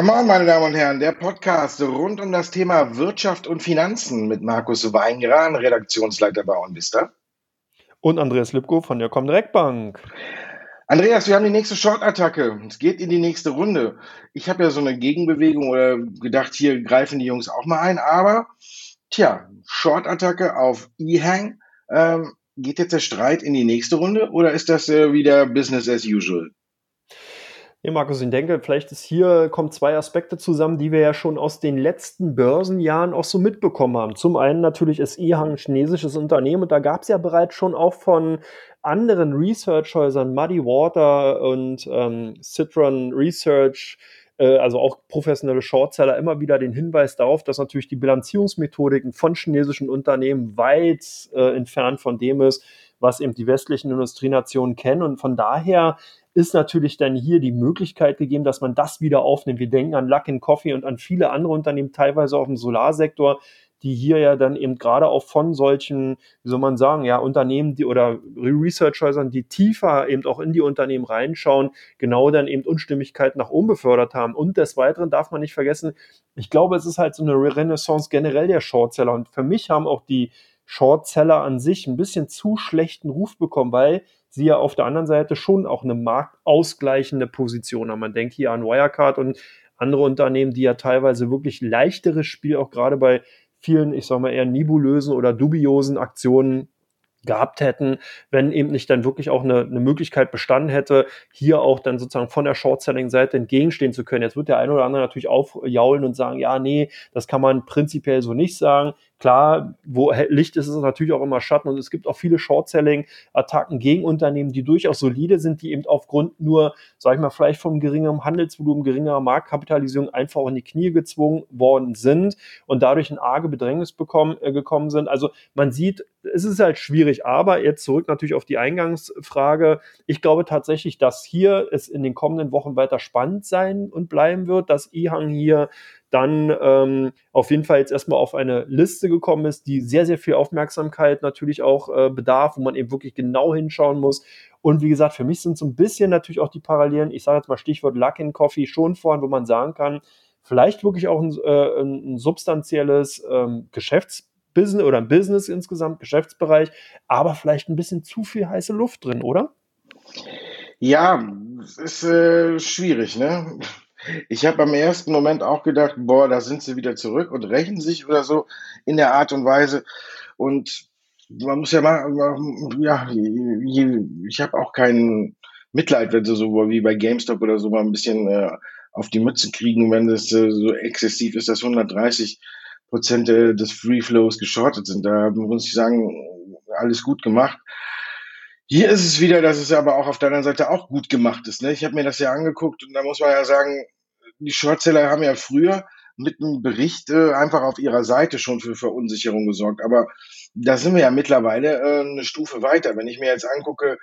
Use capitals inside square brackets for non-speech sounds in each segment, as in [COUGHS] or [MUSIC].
Come on, meine Damen und Herren, der Podcast rund um das Thema Wirtschaft und Finanzen mit Markus Weingran, Redaktionsleiter bei OnVista. Und Andreas Lipko von der Comdirect Bank. Andreas, wir haben die nächste Short-Attacke. Es geht in die nächste Runde. Ich habe ja so eine Gegenbewegung oder gedacht, hier greifen die Jungs auch mal ein. Aber, tja, Short-Attacke auf E-Hang. Ähm, geht jetzt der Streit in die nächste Runde oder ist das äh, wieder Business as usual? Ja, Markus, ich denke, vielleicht ist hier, kommen zwei Aspekte zusammen, die wir ja schon aus den letzten Börsenjahren auch so mitbekommen haben. Zum einen natürlich ist EHang ein chinesisches Unternehmen und da gab es ja bereits schon auch von anderen Research-Häusern, Muddy Water und ähm, Citron Research, äh, also auch professionelle Shortseller, immer wieder den Hinweis darauf, dass natürlich die Bilanzierungsmethodiken von chinesischen Unternehmen weit äh, entfernt von dem ist, was eben die westlichen Industrienationen kennen. Und von daher ist natürlich dann hier die Möglichkeit gegeben, dass man das wieder aufnimmt. Wir denken an Luck Coffee und an viele andere Unternehmen, teilweise auch im Solarsektor, die hier ja dann eben gerade auch von solchen, wie soll man sagen, ja, Unternehmen, die oder Research-Häusern, die tiefer eben auch in die Unternehmen reinschauen, genau dann eben Unstimmigkeiten nach oben befördert haben. Und des Weiteren darf man nicht vergessen, ich glaube, es ist halt so eine Renaissance generell der Shortseller. Und für mich haben auch die Shortseller an sich ein bisschen zu schlechten Ruf bekommen, weil sie ja auf der anderen Seite schon auch eine marktausgleichende Position haben. Man denkt hier an Wirecard und andere Unternehmen, die ja teilweise wirklich leichteres Spiel auch gerade bei vielen, ich sag mal eher nebulösen oder dubiosen Aktionen gehabt hätten, wenn eben nicht dann wirklich auch eine, eine Möglichkeit bestanden hätte, hier auch dann sozusagen von der Short-Selling-Seite entgegenstehen zu können. Jetzt wird der eine oder andere natürlich aufjaulen und sagen, ja, nee, das kann man prinzipiell so nicht sagen. Klar, wo Licht ist, ist es natürlich auch immer Schatten und es gibt auch viele Short-Selling-Attacken gegen Unternehmen, die durchaus solide sind, die eben aufgrund nur, sag ich mal, vielleicht vom geringeren Handelsvolumen, geringerer Marktkapitalisierung einfach in die Knie gezwungen worden sind und dadurch in arge Bedrängnis bekommen, äh, gekommen sind. Also man sieht, es ist halt schwierig, aber jetzt zurück natürlich auf die Eingangsfrage. Ich glaube tatsächlich, dass hier es in den kommenden Wochen weiter spannend sein und bleiben wird, dass Ihang hier dann ähm, auf jeden Fall jetzt erstmal auf eine Liste gekommen ist, die sehr, sehr viel Aufmerksamkeit natürlich auch äh, bedarf, wo man eben wirklich genau hinschauen muss. Und wie gesagt, für mich sind so ein bisschen natürlich auch die Parallelen, ich sage jetzt mal Stichwort Luck in Coffee schon vorhin, wo man sagen kann, vielleicht wirklich auch ein, äh, ein substanzielles ähm, Geschäftsbusiness oder ein Business insgesamt, Geschäftsbereich, aber vielleicht ein bisschen zu viel heiße Luft drin, oder? Ja, es ist äh, schwierig, ne? Ich habe am ersten Moment auch gedacht, boah, da sind sie wieder zurück und rächen sich oder so in der Art und Weise. Und man muss ja mal, ja, ich habe auch kein Mitleid, wenn sie so wie bei GameStop oder so mal ein bisschen äh, auf die Mütze kriegen, wenn das äh, so exzessiv ist, dass 130 Prozent äh, des Free Flows geschortet sind. Da muss ich sagen, alles gut gemacht. Hier ist es wieder, dass es aber auch auf der anderen Seite auch gut gemacht ist. Ne? Ich habe mir das ja angeguckt und da muss man ja sagen, die Shortseller haben ja früher mit einem Bericht äh, einfach auf ihrer Seite schon für Verunsicherung gesorgt. Aber da sind wir ja mittlerweile äh, eine Stufe weiter. Wenn ich mir jetzt angucke,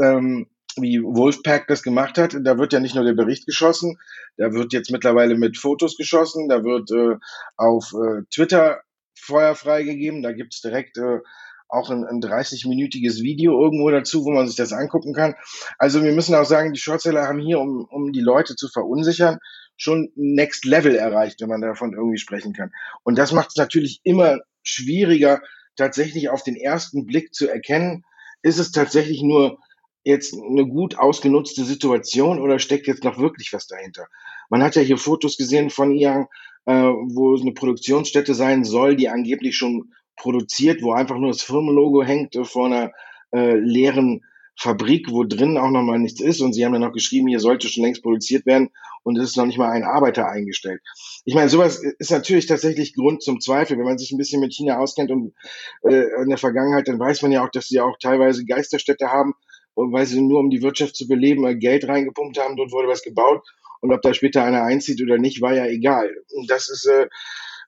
ähm, wie Wolfpack das gemacht hat, da wird ja nicht nur der Bericht geschossen, da wird jetzt mittlerweile mit Fotos geschossen, da wird äh, auf äh, Twitter Feuer freigegeben, da gibt's direkt äh, auch ein, ein 30-minütiges Video irgendwo dazu, wo man sich das angucken kann. Also wir müssen auch sagen, die Shortseller haben hier, um, um die Leute zu verunsichern, schon Next Level erreicht, wenn man davon irgendwie sprechen kann. Und das macht es natürlich immer schwieriger, tatsächlich auf den ersten Blick zu erkennen, ist es tatsächlich nur jetzt eine gut ausgenutzte Situation oder steckt jetzt noch wirklich was dahinter? Man hat ja hier Fotos gesehen von Yang, äh, wo es eine Produktionsstätte sein soll, die angeblich schon produziert, wo einfach nur das Firmenlogo hängt äh, vor einer äh, leeren Fabrik, wo drin auch nochmal nichts ist. Und sie haben ja noch geschrieben, hier sollte schon längst produziert werden und es ist noch nicht mal ein Arbeiter eingestellt. Ich meine, sowas ist natürlich tatsächlich Grund zum Zweifel. Wenn man sich ein bisschen mit China auskennt und äh, in der Vergangenheit, dann weiß man ja auch, dass sie auch teilweise Geisterstädte haben, weil sie nur um die Wirtschaft zu beleben, Geld reingepumpt haben, dort wurde was gebaut. Und ob da später einer einzieht oder nicht, war ja egal. Und das ist äh,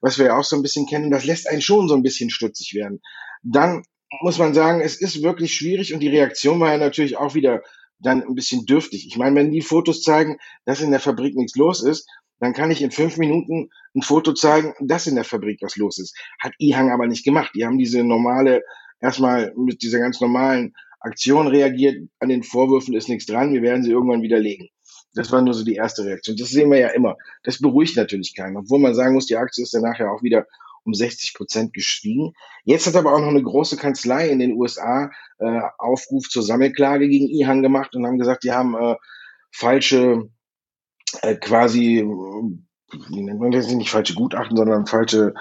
was wir ja auch so ein bisschen kennen, das lässt einen schon so ein bisschen stutzig werden. Dann muss man sagen, es ist wirklich schwierig und die Reaktion war ja natürlich auch wieder dann ein bisschen dürftig. Ich meine, wenn die Fotos zeigen, dass in der Fabrik nichts los ist, dann kann ich in fünf Minuten ein Foto zeigen, dass in der Fabrik was los ist. Hat Ihang aber nicht gemacht. Die haben diese normale, erstmal mit dieser ganz normalen Aktion reagiert. An den Vorwürfen ist nichts dran. Wir werden sie irgendwann widerlegen. Das war nur so die erste Reaktion. Das sehen wir ja immer. Das beruhigt natürlich keinen. Obwohl man sagen muss, die Aktie ist dann nachher auch wieder um 60 Prozent gestiegen. Jetzt hat aber auch noch eine große Kanzlei in den USA äh, Aufruf zur Sammelklage gegen Ihan gemacht und haben gesagt, die haben äh, falsche äh, quasi wie nennt man das nicht falsche Gutachten, sondern falsche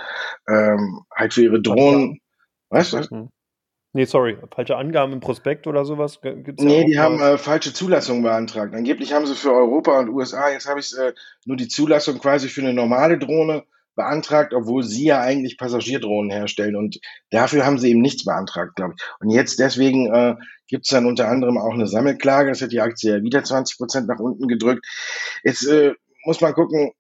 ähm, halt für ihre Drohnen. Weißt du? Hm. Nee, sorry, falsche Angaben im Prospekt oder sowas? Gibt's nee, die haben äh, falsche Zulassungen beantragt. Angeblich haben sie für Europa und USA, jetzt habe ich äh, nur die Zulassung quasi für eine normale Drohne beantragt, obwohl sie ja eigentlich Passagierdrohnen herstellen. Und dafür haben sie eben nichts beantragt, glaube ich. Und jetzt deswegen äh, gibt es dann unter anderem auch eine Sammelklage. Das hat die Aktie ja wieder 20 Prozent nach unten gedrückt. Jetzt äh, muss man gucken,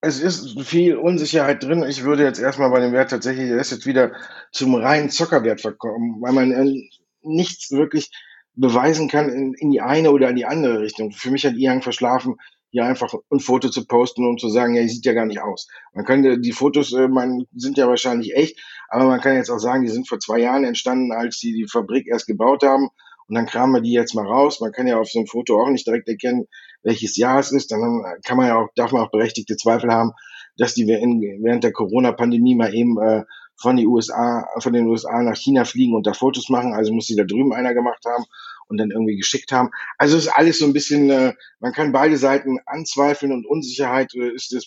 es ist viel Unsicherheit drin. Ich würde jetzt erstmal bei dem Wert tatsächlich, der ist jetzt wieder zum reinen Zockerwert verkommen, weil man äh, nichts wirklich beweisen kann in, in, die eine oder in die andere Richtung. Für mich hat Iang verschlafen, hier einfach ein Foto zu posten und zu sagen, ja, die sieht ja gar nicht aus. Man könnte, die Fotos, äh, man, sind ja wahrscheinlich echt, aber man kann jetzt auch sagen, die sind vor zwei Jahren entstanden, als sie die Fabrik erst gebaut haben und dann kramen wir die jetzt mal raus. Man kann ja auf so einem Foto auch nicht direkt erkennen, welches Jahr es ist. Dann kann man ja auch, darf man auch berechtigte Zweifel haben, dass die während der Corona-Pandemie mal eben äh, von die USA, von den USA nach China fliegen und da Fotos machen. Also muss sie da drüben einer gemacht haben und dann irgendwie geschickt haben. Also ist alles so ein bisschen, äh, man kann beide Seiten anzweifeln und Unsicherheit äh, ist das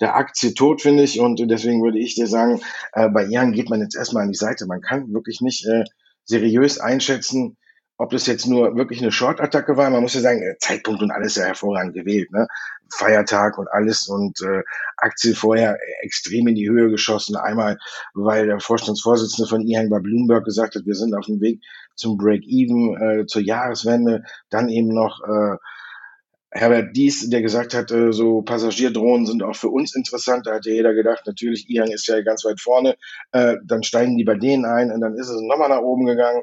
der Aktie tot, finde ich. Und deswegen würde ich dir sagen, äh, bei Ian geht man jetzt erstmal an die Seite. Man kann wirklich nicht äh, seriös einschätzen, ob das jetzt nur wirklich eine Short-Attacke war, man muss ja sagen, äh, Zeitpunkt und alles ja hervorragend gewählt, ne? Feiertag und alles und äh, Aktie vorher extrem in die Höhe geschossen. Einmal, weil der Vorstandsvorsitzende von IHN bei Bloomberg gesagt hat, wir sind auf dem Weg zum Break-Even, äh, zur Jahreswende. Dann eben noch äh, Herbert Dies, der gesagt hat, äh, so Passagierdrohnen sind auch für uns interessant. Da hat ja jeder gedacht, natürlich, IHN ist ja ganz weit vorne. Äh, dann steigen die bei denen ein und dann ist es nochmal nach oben gegangen.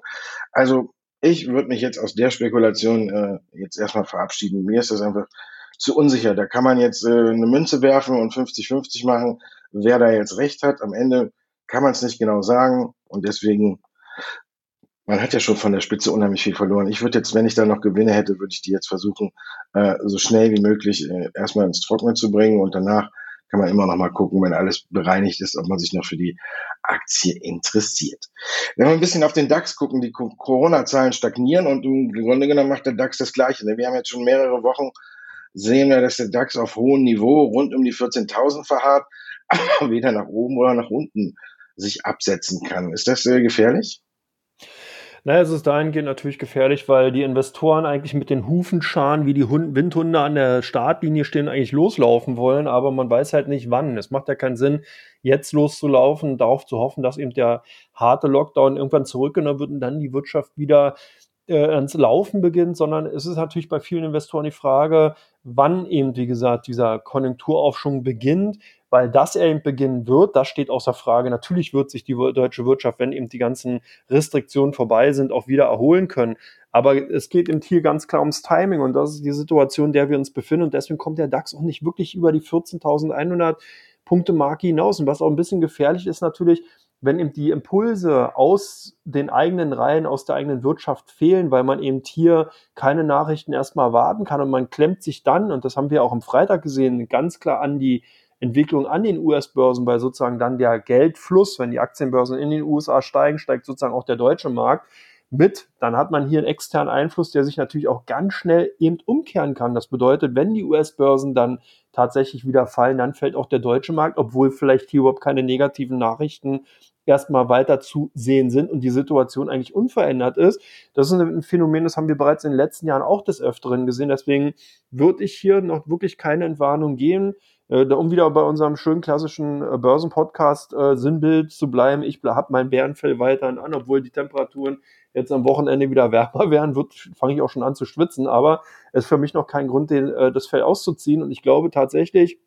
Also ich würde mich jetzt aus der Spekulation äh, jetzt erstmal verabschieden. Mir ist das einfach zu unsicher. Da kann man jetzt äh, eine Münze werfen und 50-50 machen, wer da jetzt recht hat. Am Ende kann man es nicht genau sagen und deswegen, man hat ja schon von der Spitze unheimlich viel verloren. Ich würde jetzt, wenn ich da noch Gewinne hätte, würde ich die jetzt versuchen, äh, so schnell wie möglich äh, erstmal ins Trockene zu bringen und danach kann man immer noch mal gucken, wenn alles bereinigt ist, ob man sich noch für die Aktie interessiert. Wenn wir ein bisschen auf den DAX gucken, die Corona-Zahlen stagnieren und im Grunde genommen macht der DAX das Gleiche. Wir haben jetzt schon mehrere Wochen sehen wir, dass der DAX auf hohem Niveau rund um die 14.000 verharrt, [LAUGHS] aber weder nach oben oder nach unten sich absetzen kann. Ist das äh, gefährlich? Naja, es ist dahingehend natürlich gefährlich, weil die Investoren eigentlich mit den Hufenscharen wie die Hund Windhunde an der Startlinie stehen, eigentlich loslaufen wollen, aber man weiß halt nicht wann. Es macht ja keinen Sinn, jetzt loszulaufen, darauf zu hoffen, dass eben der harte Lockdown irgendwann zurückgenommen wird und dann die Wirtschaft wieder äh, ans Laufen beginnt, sondern es ist natürlich bei vielen Investoren die Frage, wann eben, wie gesagt, dieser Konjunkturaufschwung beginnt, weil das eben beginnen wird, das steht außer Frage. Natürlich wird sich die deutsche Wirtschaft, wenn eben die ganzen Restriktionen vorbei sind, auch wieder erholen können. Aber es geht eben hier ganz klar ums Timing und das ist die Situation, in der wir uns befinden und deswegen kommt der DAX auch nicht wirklich über die 14.100 Punkte Marke hinaus. Und was auch ein bisschen gefährlich ist natürlich, wenn eben die Impulse aus den eigenen Reihen, aus der eigenen Wirtschaft fehlen, weil man eben hier keine Nachrichten erstmal warten kann und man klemmt sich dann, und das haben wir auch am Freitag gesehen, ganz klar an die Entwicklung an den US-Börsen, weil sozusagen dann der Geldfluss, wenn die Aktienbörsen in den USA steigen, steigt sozusagen auch der deutsche Markt mit, dann hat man hier einen externen Einfluss, der sich natürlich auch ganz schnell eben umkehren kann. Das bedeutet, wenn die US-Börsen dann tatsächlich wieder fallen, dann fällt auch der deutsche Markt, obwohl vielleicht hier überhaupt keine negativen Nachrichten erstmal weiter zu sehen sind und die Situation eigentlich unverändert ist. Das ist ein Phänomen, das haben wir bereits in den letzten Jahren auch des Öfteren gesehen. Deswegen würde ich hier noch wirklich keine Entwarnung geben. Äh, um wieder bei unserem schönen klassischen äh, Börsenpodcast äh, Sinnbild zu bleiben, ich habe mein Bärenfell weiterhin an, obwohl die Temperaturen jetzt am Wochenende wieder wärmer [LAUGHS] werden, fange ich auch schon an zu schwitzen, aber es ist für mich noch kein Grund, den, äh, das Fell auszuziehen und ich glaube tatsächlich,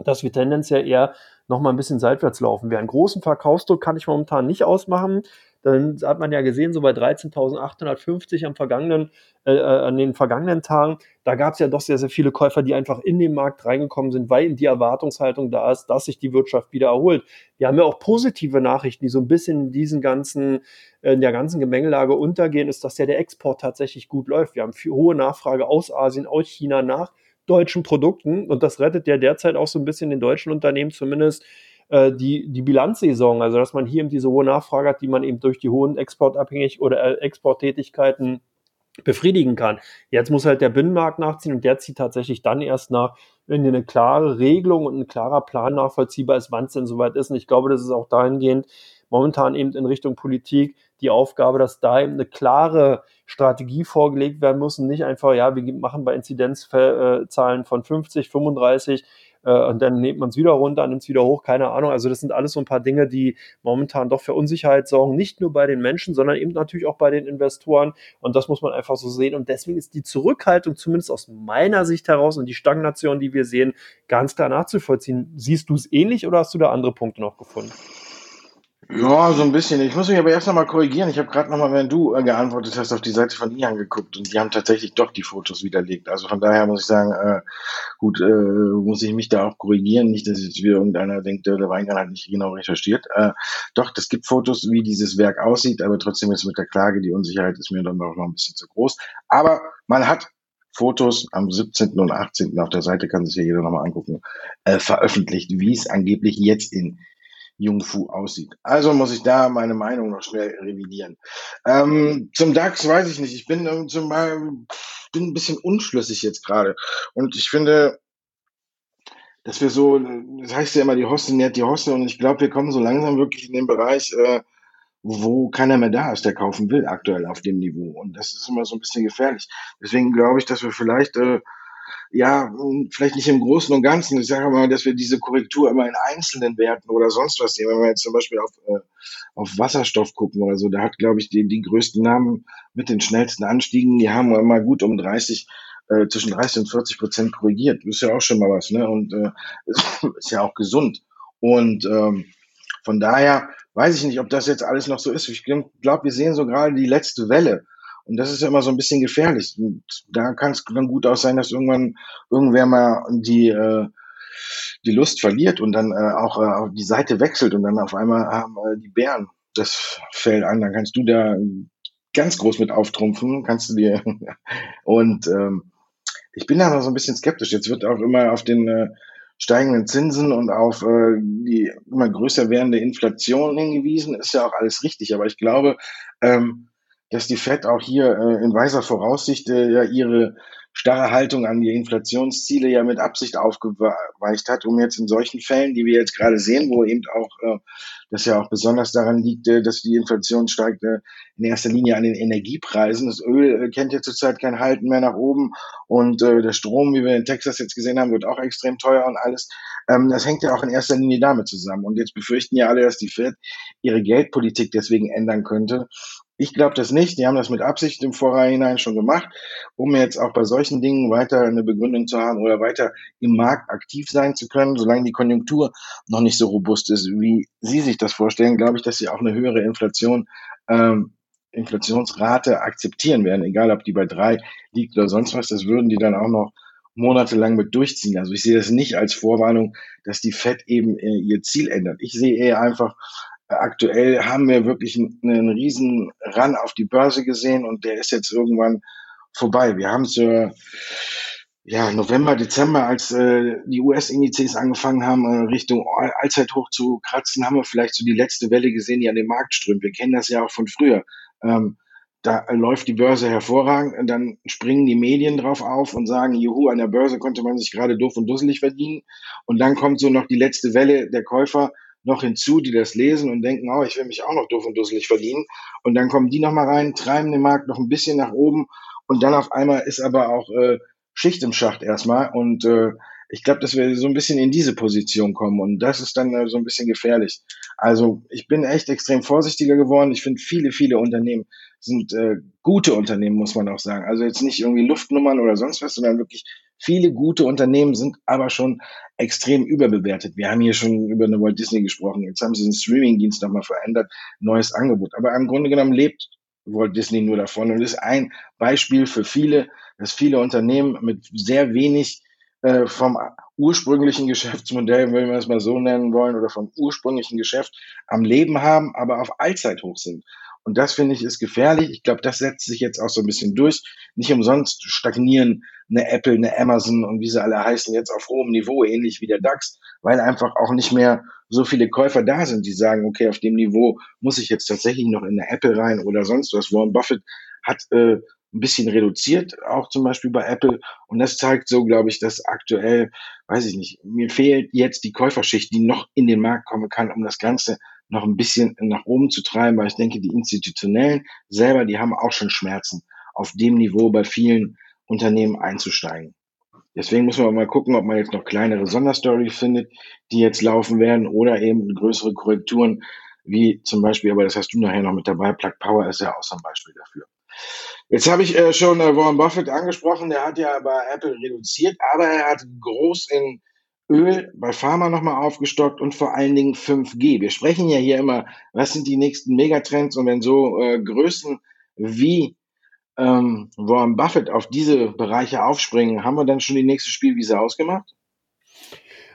dass wir tendenziell eher noch mal ein bisschen seitwärts laufen werden. Großen Verkaufsdruck kann ich momentan nicht ausmachen. Dann hat man ja gesehen, so bei 13.850 am vergangenen, äh, äh, an den vergangenen Tagen, da gab es ja doch sehr, sehr viele Käufer, die einfach in den Markt reingekommen sind, weil die Erwartungshaltung da ist, dass sich die Wirtschaft wieder erholt. Wir haben ja auch positive Nachrichten, die so ein bisschen in diesen ganzen, in der ganzen Gemengelage untergehen, ist, dass ja der Export tatsächlich gut läuft. Wir haben viel hohe Nachfrage aus Asien, aus China nach deutschen Produkten und das rettet ja derzeit auch so ein bisschen den deutschen Unternehmen zumindest äh, die, die Bilanzsaison, also dass man hier eben diese hohe Nachfrage hat, die man eben durch die hohen exportabhängig oder äh, Exporttätigkeiten befriedigen kann. Jetzt muss halt der Binnenmarkt nachziehen und der zieht tatsächlich dann erst nach, wenn eine klare Regelung und ein klarer Plan nachvollziehbar ist, wann es denn soweit ist. Und ich glaube, das ist auch dahingehend momentan eben in Richtung Politik die Aufgabe, dass da eben eine klare Strategie vorgelegt werden muss und nicht einfach, ja, wir machen bei Inzidenzzahlen von 50, 35 äh, und dann nimmt man es wieder runter, nimmt es wieder hoch, keine Ahnung. Also das sind alles so ein paar Dinge, die momentan doch für Unsicherheit sorgen, nicht nur bei den Menschen, sondern eben natürlich auch bei den Investoren. Und das muss man einfach so sehen. Und deswegen ist die Zurückhaltung, zumindest aus meiner Sicht heraus, und die Stagnation, die wir sehen, ganz klar nachzuvollziehen. Siehst du es ähnlich oder hast du da andere Punkte noch gefunden? Ja, so ein bisschen. Ich muss mich aber erst noch mal korrigieren. Ich habe gerade noch mal, wenn du äh, geantwortet hast, auf die Seite von Ian geguckt und die haben tatsächlich doch die Fotos widerlegt. Also von daher muss ich sagen, äh, gut, äh, muss ich mich da auch korrigieren. Nicht, dass jetzt wieder irgendeiner denkt, der Weingarten hat nicht genau recherchiert. Äh, doch, es gibt Fotos, wie dieses Werk aussieht, aber trotzdem ist mit der Klage die Unsicherheit ist mir dann auch noch ein bisschen zu groß. Aber man hat Fotos am 17. und 18. auf der Seite kann sich ja jeder nochmal angucken, äh, veröffentlicht, wie es angeblich jetzt in Jungfu aussieht. Also muss ich da meine Meinung noch schnell revidieren. Ähm, zum DAX weiß ich nicht. Ich bin ähm, zum Beispiel bin ein bisschen unschlüssig jetzt gerade. Und ich finde, dass wir so, das heißt ja immer, die Hoste nährt die Hoste und ich glaube, wir kommen so langsam wirklich in den Bereich, äh, wo keiner mehr da ist, der kaufen will, aktuell auf dem Niveau. Und das ist immer so ein bisschen gefährlich. Deswegen glaube ich, dass wir vielleicht äh, ja, vielleicht nicht im Großen und Ganzen. Ich sage mal, dass wir diese Korrektur immer in einzelnen Werten oder sonst was sehen. Wenn wir jetzt zum Beispiel auf, äh, auf Wasserstoff gucken oder so, da hat, glaube ich, die, die größten Namen mit den schnellsten Anstiegen, die haben immer gut um 30, äh, zwischen 30 und 40 Prozent korrigiert. Das ist ja auch schon mal was, ne? Und äh, [LAUGHS] ist ja auch gesund. Und ähm, von daher weiß ich nicht, ob das jetzt alles noch so ist. Ich glaube, wir sehen so gerade die letzte Welle. Und das ist ja immer so ein bisschen gefährlich. Und da kann es dann gut auch sein, dass irgendwann irgendwer mal die, äh, die Lust verliert und dann äh, auch äh, die Seite wechselt und dann auf einmal haben äh, die Bären das Fell an. Dann kannst du da ganz groß mit auftrumpfen, kannst du dir. [LAUGHS] und ähm, ich bin da noch so ein bisschen skeptisch. Jetzt wird auch immer auf den äh, steigenden Zinsen und auf äh, die immer größer werdende Inflation hingewiesen. Ist ja auch alles richtig, aber ich glaube, ähm, dass die Fed auch hier äh, in weiser Voraussicht äh, ja ihre starre Haltung an die Inflationsziele ja mit Absicht aufgeweicht hat, um jetzt in solchen Fällen, die wir jetzt gerade sehen, wo eben auch äh, das ja auch besonders daran liegt, äh, dass die Inflation steigt äh, in erster Linie an den Energiepreisen. Das Öl äh, kennt ja zurzeit kein Halten mehr nach oben und äh, der Strom, wie wir in Texas jetzt gesehen haben, wird auch extrem teuer und alles. Ähm, das hängt ja auch in erster Linie damit zusammen. Und jetzt befürchten ja alle, dass die Fed ihre Geldpolitik deswegen ändern könnte ich glaube das nicht. Die haben das mit Absicht im Vorhinein schon gemacht, um jetzt auch bei solchen Dingen weiter eine Begründung zu haben oder weiter im Markt aktiv sein zu können. Solange die Konjunktur noch nicht so robust ist, wie Sie sich das vorstellen, glaube ich, dass Sie auch eine höhere Inflation, ähm, Inflationsrate akzeptieren werden, egal ob die bei drei liegt oder sonst was. Das würden die dann auch noch monatelang mit durchziehen. Also ich sehe das nicht als Vorwarnung, dass die Fed eben äh, ihr Ziel ändert. Ich sehe eher einfach aktuell haben wir wirklich einen, einen riesen Run auf die Börse gesehen und der ist jetzt irgendwann vorbei. Wir haben zur ja, November, Dezember, als äh, die US-Indizes angefangen haben, äh, Richtung Allzeithoch zu kratzen, haben wir vielleicht so die letzte Welle gesehen, die an den Markt strömt. Wir kennen das ja auch von früher. Ähm, da läuft die Börse hervorragend und dann springen die Medien drauf auf und sagen, juhu, an der Börse konnte man sich gerade doof und dusselig verdienen. Und dann kommt so noch die letzte Welle der Käufer noch hinzu, die das lesen und denken, oh, ich will mich auch noch doof und dusselig verdienen. Und dann kommen die nochmal rein, treiben den Markt noch ein bisschen nach oben und dann auf einmal ist aber auch äh, Schicht im Schacht erstmal. Und äh, ich glaube, dass wir so ein bisschen in diese Position kommen und das ist dann äh, so ein bisschen gefährlich. Also ich bin echt extrem vorsichtiger geworden. Ich finde, viele, viele Unternehmen sind äh, gute Unternehmen, muss man auch sagen. Also jetzt nicht irgendwie Luftnummern oder sonst was, sondern wirklich Viele gute Unternehmen sind aber schon extrem überbewertet. Wir haben hier schon über eine Walt Disney gesprochen. Jetzt haben sie den Streaming-Dienst nochmal verändert, neues Angebot. Aber im Grunde genommen lebt Walt Disney nur davon und ist ein Beispiel für viele, dass viele Unternehmen mit sehr wenig äh, vom ursprünglichen Geschäftsmodell, wenn wir es mal so nennen wollen, oder vom ursprünglichen Geschäft am Leben haben, aber auf Allzeithoch sind. Und das finde ich ist gefährlich. Ich glaube, das setzt sich jetzt auch so ein bisschen durch. Nicht umsonst stagnieren eine Apple, eine Amazon und wie sie alle heißen jetzt auf hohem Niveau, ähnlich wie der DAX, weil einfach auch nicht mehr so viele Käufer da sind, die sagen, okay, auf dem Niveau muss ich jetzt tatsächlich noch in eine Apple rein oder sonst was. Warren Buffett hat äh, ein bisschen reduziert, auch zum Beispiel bei Apple. Und das zeigt so, glaube ich, dass aktuell, weiß ich nicht, mir fehlt jetzt die Käuferschicht, die noch in den Markt kommen kann, um das Ganze noch ein bisschen nach oben zu treiben, weil ich denke, die Institutionellen selber, die haben auch schon Schmerzen, auf dem Niveau bei vielen Unternehmen einzusteigen. Deswegen muss man mal gucken, ob man jetzt noch kleinere Sonderstories findet, die jetzt laufen werden oder eben größere Korrekturen, wie zum Beispiel, aber das hast du nachher noch mit dabei, Plug Power ist ja auch so ein Beispiel dafür. Jetzt habe ich äh, schon äh, Warren Buffett angesprochen, der hat ja bei Apple reduziert, aber er hat groß in Öl bei Pharma nochmal aufgestockt und vor allen Dingen 5G. Wir sprechen ja hier immer, was sind die nächsten Megatrends und wenn so äh, Größen wie ähm, Warren Buffett auf diese Bereiche aufspringen, haben wir dann schon die nächste Spielwiese ausgemacht?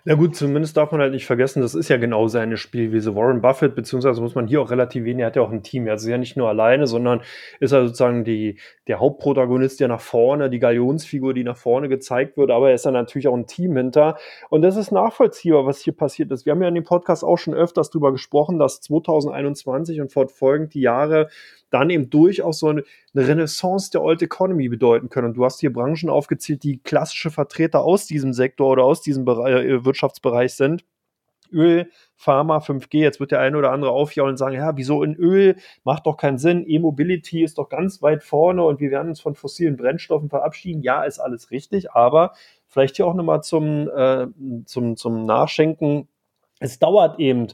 Na gut, zumindest darf man halt nicht vergessen, das ist ja genau seine Spielwiese. Warren Buffett, beziehungsweise muss man hier auch relativieren, er hat ja auch ein Team. Er ist ja nicht nur alleine, sondern ist ja sozusagen die, der Hauptprotagonist, der nach vorne, die Galionsfigur, die nach vorne gezeigt wird, aber er ist ja natürlich auch ein Team hinter. Und das ist nachvollziehbar, was hier passiert ist. Wir haben ja in dem Podcast auch schon öfters darüber gesprochen, dass 2021 und fortfolgend die Jahre dann eben durchaus so eine, Renaissance der Old Economy bedeuten können. Und du hast hier Branchen aufgezählt, die klassische Vertreter aus diesem Sektor oder aus diesem Bereich, äh, Wirtschaftsbereich sind. Öl, Pharma, 5G, jetzt wird der eine oder andere aufjaulen und sagen, ja, wieso in Öl? Macht doch keinen Sinn. E-Mobility ist doch ganz weit vorne und wir werden uns von fossilen Brennstoffen verabschieden. Ja, ist alles richtig, aber vielleicht hier auch nochmal zum, äh, zum, zum Nachschenken. Es dauert eben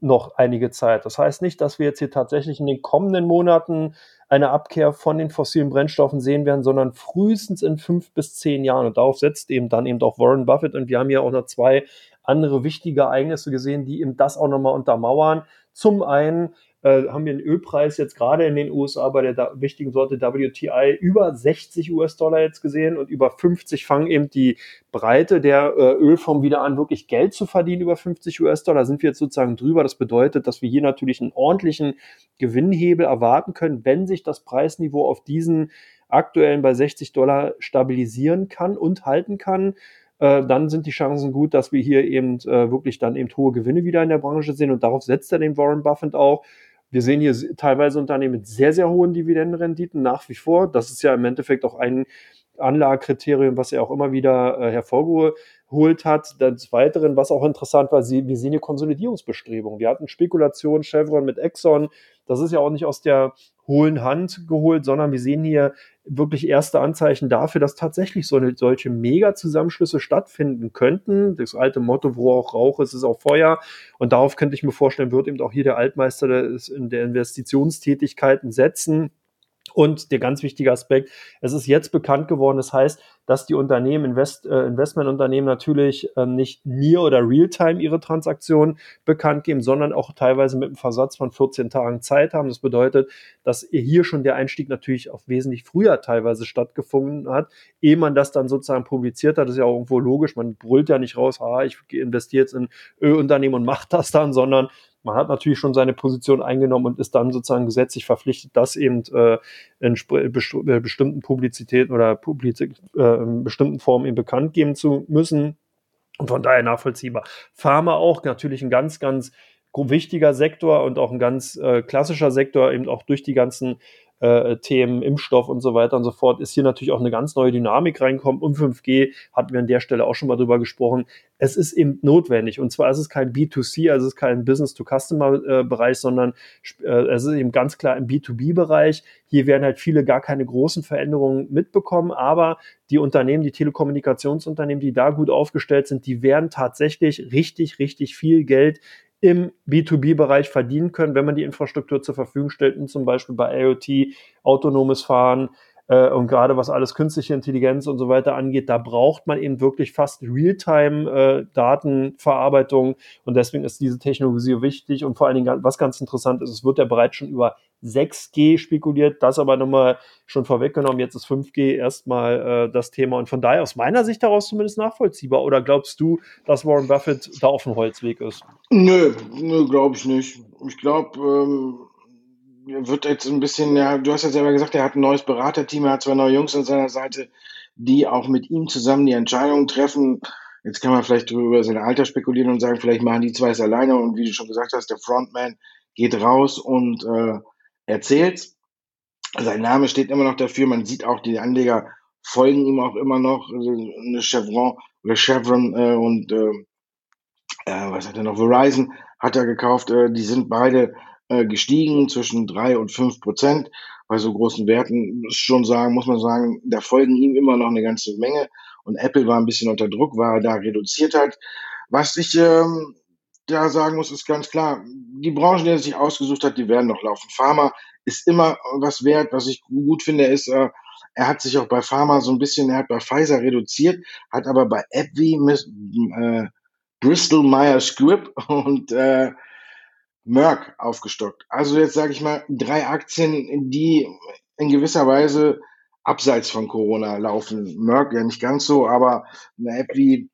noch einige Zeit. Das heißt nicht, dass wir jetzt hier tatsächlich in den kommenden Monaten eine Abkehr von den fossilen Brennstoffen sehen werden, sondern frühestens in fünf bis zehn Jahren. Und darauf setzt eben dann eben auch Warren Buffett. Und wir haben ja auch noch zwei andere wichtige Ereignisse gesehen, die eben das auch nochmal untermauern. Zum einen äh, haben wir einen Ölpreis jetzt gerade in den USA bei der wichtigen Sorte WTI über 60 US-Dollar jetzt gesehen und über 50 fangen eben die Breite der äh, Ölform wieder an, wirklich Geld zu verdienen über 50 US-Dollar. Sind wir jetzt sozusagen drüber. Das bedeutet, dass wir hier natürlich einen ordentlichen Gewinnhebel erwarten können, wenn sich das Preisniveau auf diesen aktuellen bei 60 Dollar stabilisieren kann und halten kann äh, dann sind die Chancen gut, dass wir hier eben äh, wirklich dann eben hohe Gewinne wieder in der Branche sehen und darauf setzt er den Warren Buffett auch. Wir sehen hier teilweise Unternehmen mit sehr, sehr hohen Dividendenrenditen nach wie vor. Das ist ja im Endeffekt auch ein Anlagekriterium, was er auch immer wieder äh, hervorgeholt hat. Des Weiteren, was auch interessant war, sie, wir sehen hier Konsolidierungsbestrebungen. Wir hatten Spekulationen, Chevron mit Exxon. Das ist ja auch nicht aus der hohlen Hand geholt, sondern wir sehen hier wirklich erste Anzeichen dafür, dass tatsächlich so eine, solche Mega-Zusammenschlüsse stattfinden könnten. Das alte Motto, wo auch Rauch ist, ist auch Feuer. Und darauf könnte ich mir vorstellen, wird eben auch hier der Altmeister der Investitionstätigkeiten setzen. Und der ganz wichtige Aspekt, es ist jetzt bekannt geworden, das heißt, dass die Unternehmen, Invest, äh, Investmentunternehmen natürlich äh, nicht near oder real-time ihre Transaktionen bekannt geben, sondern auch teilweise mit einem Versatz von 14 Tagen Zeit haben. Das bedeutet, dass hier schon der Einstieg natürlich auch wesentlich früher teilweise stattgefunden hat, ehe man das dann sozusagen publiziert hat. Das ist ja auch irgendwo logisch. Man brüllt ja nicht raus, ah, ich investiere jetzt in Ölunternehmen und macht das dann, sondern man hat natürlich schon seine Position eingenommen und ist dann sozusagen gesetzlich verpflichtet, das eben äh, in äh, bestimmten Publizitäten oder Publizität, äh, bestimmten Formen eben bekannt geben zu müssen. Und von daher nachvollziehbar. Pharma auch natürlich ein ganz, ganz wichtiger Sektor und auch ein ganz äh, klassischer Sektor, eben auch durch die ganzen äh, Themen, Impfstoff und so weiter und so fort, ist hier natürlich auch eine ganz neue Dynamik reinkommen. Um 5G hatten wir an der Stelle auch schon mal drüber gesprochen. Es ist eben notwendig. Und zwar ist es kein B2C, also es ist kein Business-to-Customer-Bereich, sondern äh, es ist eben ganz klar im B2B-Bereich. Hier werden halt viele gar keine großen Veränderungen mitbekommen, aber die Unternehmen, die Telekommunikationsunternehmen, die da gut aufgestellt sind, die werden tatsächlich richtig, richtig viel Geld im B2B-Bereich verdienen können, wenn man die Infrastruktur zur Verfügung stellt und zum Beispiel bei IoT, autonomes Fahren, Äh, und gerade was alles künstliche Intelligenz und so weiter angeht, da braucht man eben wirklich fast Realtime-Datenverarbeitung. Äh, und deswegen ist diese Technologie wichtig. Und vor allen Dingen, was ganz interessant ist, es wird ja bereits schon über 6G spekuliert, das aber nochmal schon vorweggenommen. Jetzt ist 5G erstmal äh, das Thema und von daher aus meiner Sicht heraus zumindest nachvollziehbar. Oder glaubst du, dass Warren Buffett da auf dem Holzweg ist? Nö, nö glaube ich nicht. Ich glaube, ähm, wird jetzt ein bisschen, ja, du hast ja selber gesagt, er hat ein neues Beraterteam, er hat zwei neue Jungs an seiner Seite, die auch mit ihm zusammen die Entscheidungen treffen. Jetzt kann man vielleicht über sein Alter spekulieren und sagen, vielleicht machen die zwei es alleine und wie du schon gesagt hast, der Frontman geht raus und äh, erzählt. Sein Name steht immer noch dafür, man sieht auch, die Anleger folgen ihm auch immer noch, also eine Chevron oder Chevron äh, und äh, äh, was hat er noch, Verizon hat er gekauft, äh, die sind beide äh, gestiegen zwischen drei und fünf Prozent. Bei so großen Werten schon sagen, muss man sagen, da folgen ihm immer noch eine ganze Menge. Und Apple war ein bisschen unter Druck, weil er da reduziert hat. Was ich ähm, da sagen muss, ist ganz klar, die Branchen, die er sich ausgesucht hat, die werden noch laufen. Pharma ist immer was wert. Was ich gut finde, ist, äh, er hat sich auch bei Pharma so ein bisschen, er hat bei Pfizer reduziert, hat aber bei AbbVie, äh, Bristol Myers Squibb [LAUGHS] und äh, Merck aufgestockt. Also jetzt sage ich mal drei Aktien, die in gewisser Weise abseits von Corona laufen. Merck ja nicht ganz so, aber eine App wie,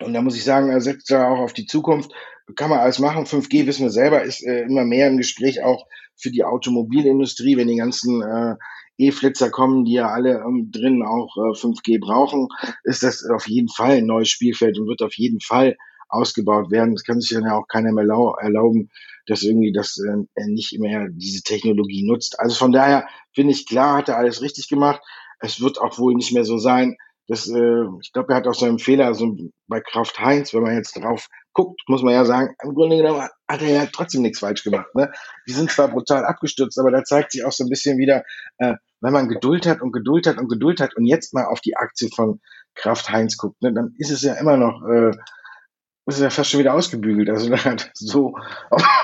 und da muss ich sagen, er setzt da auch auf die Zukunft. Kann man alles machen. 5G wissen wir selber, ist äh, immer mehr im Gespräch auch für die Automobilindustrie, wenn die ganzen äh, E-Flitzer kommen, die ja alle ähm, drin auch äh, 5G brauchen, ist das auf jeden Fall ein neues Spielfeld und wird auf jeden Fall ausgebaut werden. Das kann sich dann ja auch keiner mehr erlauben, dass irgendwie das äh, nicht mehr diese Technologie nutzt. Also von daher finde ich klar, hat er alles richtig gemacht. Es wird auch wohl nicht mehr so sein. dass, äh, ich glaube, er hat auch seinen Fehler also bei Kraft Heinz, wenn man jetzt drauf guckt, muss man ja sagen, im Grunde genommen hat er ja trotzdem nichts falsch gemacht. Ne? Die sind zwar brutal abgestürzt, aber da zeigt sich auch so ein bisschen wieder, äh, wenn man Geduld hat und Geduld hat und Geduld hat und jetzt mal auf die Aktie von Kraft Heinz guckt, ne, dann ist es ja immer noch äh, ist ja fast schon wieder ausgebügelt. Also [LAUGHS] so,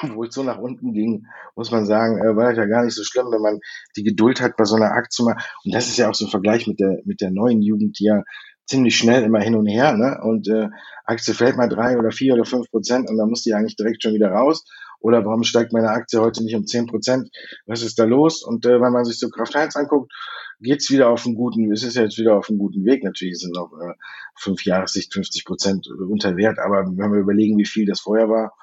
obwohl es so nach unten ging, muss man sagen, äh, war das ja gar nicht so schlimm, wenn man die Geduld hat bei so einer Aktie mal. Und das ist ja auch so ein Vergleich mit der mit der neuen Jugend, die ja ziemlich schnell immer hin und her, ne? Und äh, Aktie fällt mal drei oder vier oder fünf Prozent und dann muss die eigentlich direkt schon wieder raus. Oder warum steigt meine Aktie heute nicht um zehn Prozent? Was ist da los? Und äh, wenn man sich so Kraft 1 anguckt, geht's wieder auf einen guten, es ist jetzt wieder auf einem guten Weg. Natürlich sind noch äh, fünf Jahressicht 50 Prozent unter Wert, aber wenn wir überlegen, wie viel das vorher war,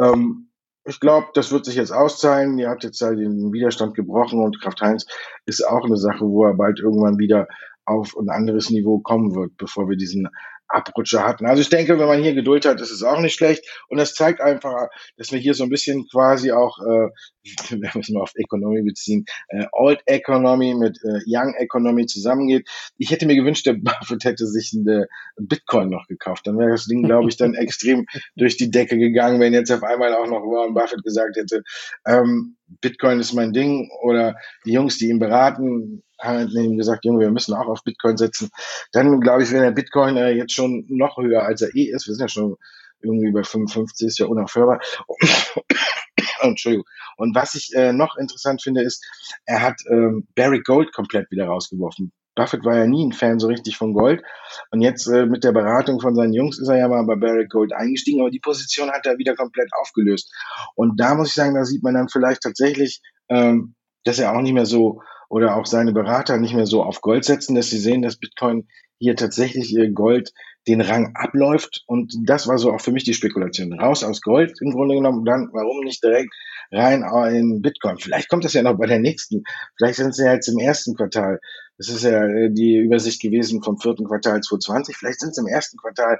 ähm, ich glaube, das wird sich jetzt auszahlen. Ihr habt jetzt halt den Widerstand gebrochen und Kraft Heinz ist auch eine Sache, wo er bald irgendwann wieder auf ein anderes Niveau kommen wird, bevor wir diesen Abrutscher hatten. Also ich denke, wenn man hier Geduld hat, ist es auch nicht schlecht. Und das zeigt einfach, dass wir hier so ein bisschen quasi auch, äh, [LAUGHS] wir müssen mal auf Economy beziehen, äh, Old Economy mit äh, Young Economy zusammengeht. Ich hätte mir gewünscht, der [LAUGHS] Buffett hätte sich ein äh, Bitcoin noch gekauft. Dann wäre das Ding, glaube ich, dann [LAUGHS] extrem durch die Decke gegangen, wenn jetzt auf einmal auch noch Warren Buffett gesagt hätte, ähm, Bitcoin ist mein Ding oder die Jungs, die ihn beraten, haben ihm gesagt, Junge, wir müssen auch auf Bitcoin setzen. Dann glaube ich, wäre der Bitcoin äh, jetzt schon noch höher, als er eh ist. Wir sind ja schon irgendwie bei 55, ist ja unaufhörbar. [COUGHS] Entschuldigung. Und was ich äh, noch interessant finde, ist, er hat ähm, Barry Gold komplett wieder rausgeworfen. Buffett war ja nie ein Fan so richtig von Gold. Und jetzt äh, mit der Beratung von seinen Jungs ist er ja mal bei Barrick Gold eingestiegen, aber die Position hat er wieder komplett aufgelöst. Und da muss ich sagen, da sieht man dann vielleicht tatsächlich, ähm, dass er auch nicht mehr so oder auch seine Berater nicht mehr so auf Gold setzen, dass sie sehen, dass Bitcoin hier tatsächlich ihr Gold den Rang abläuft. Und das war so auch für mich die Spekulation. Raus aus Gold im Grunde genommen, dann warum nicht direkt rein in Bitcoin? Vielleicht kommt das ja noch bei der nächsten. Vielleicht sind sie ja jetzt im ersten Quartal. Das ist ja äh, die Übersicht gewesen vom vierten Quartal 2020. Vielleicht sind es im ersten Quartal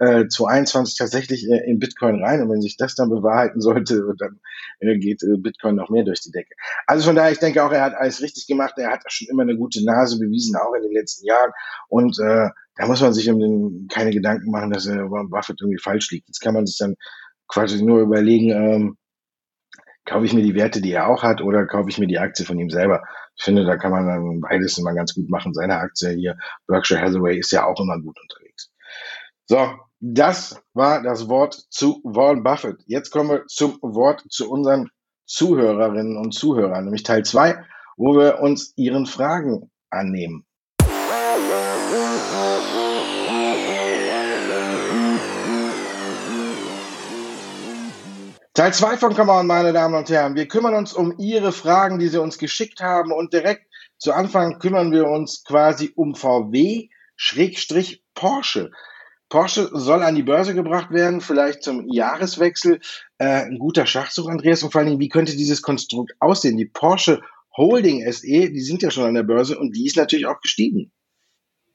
äh, 2021 tatsächlich äh, in Bitcoin rein. Und wenn sich das dann bewahrheiten sollte, [LAUGHS] dann äh, geht äh, Bitcoin noch mehr durch die Decke. Also von daher, ich denke auch, er hat alles richtig gemacht. Er hat schon immer eine gute Nase bewiesen, auch in den letzten Jahren. Und äh, da muss man sich um den keine Gedanken machen, dass er Warren Buffett irgendwie falsch liegt. Jetzt kann man sich dann quasi nur überlegen, ähm, kaufe ich mir die Werte, die er auch hat, oder kaufe ich mir die Aktie von ihm selber? Ich finde, da kann man dann beides immer ganz gut machen. Seine Aktie hier, Berkshire Hathaway, ist ja auch immer gut unterwegs. So, das war das Wort zu Warren Buffett. Jetzt kommen wir zum Wort zu unseren Zuhörerinnen und Zuhörern, nämlich Teil zwei, wo wir uns ihren Fragen annehmen. Teil 2 von Come On, meine Damen und Herren. Wir kümmern uns um Ihre Fragen, die Sie uns geschickt haben und direkt zu Anfang kümmern wir uns quasi um VW Schrägstrich Porsche. Porsche soll an die Börse gebracht werden, vielleicht zum Jahreswechsel. Äh, ein guter Schachzug, Andreas. Und vor allen Dingen, wie könnte dieses Konstrukt aussehen? Die Porsche Holding SE, die sind ja schon an der Börse und die ist natürlich auch gestiegen.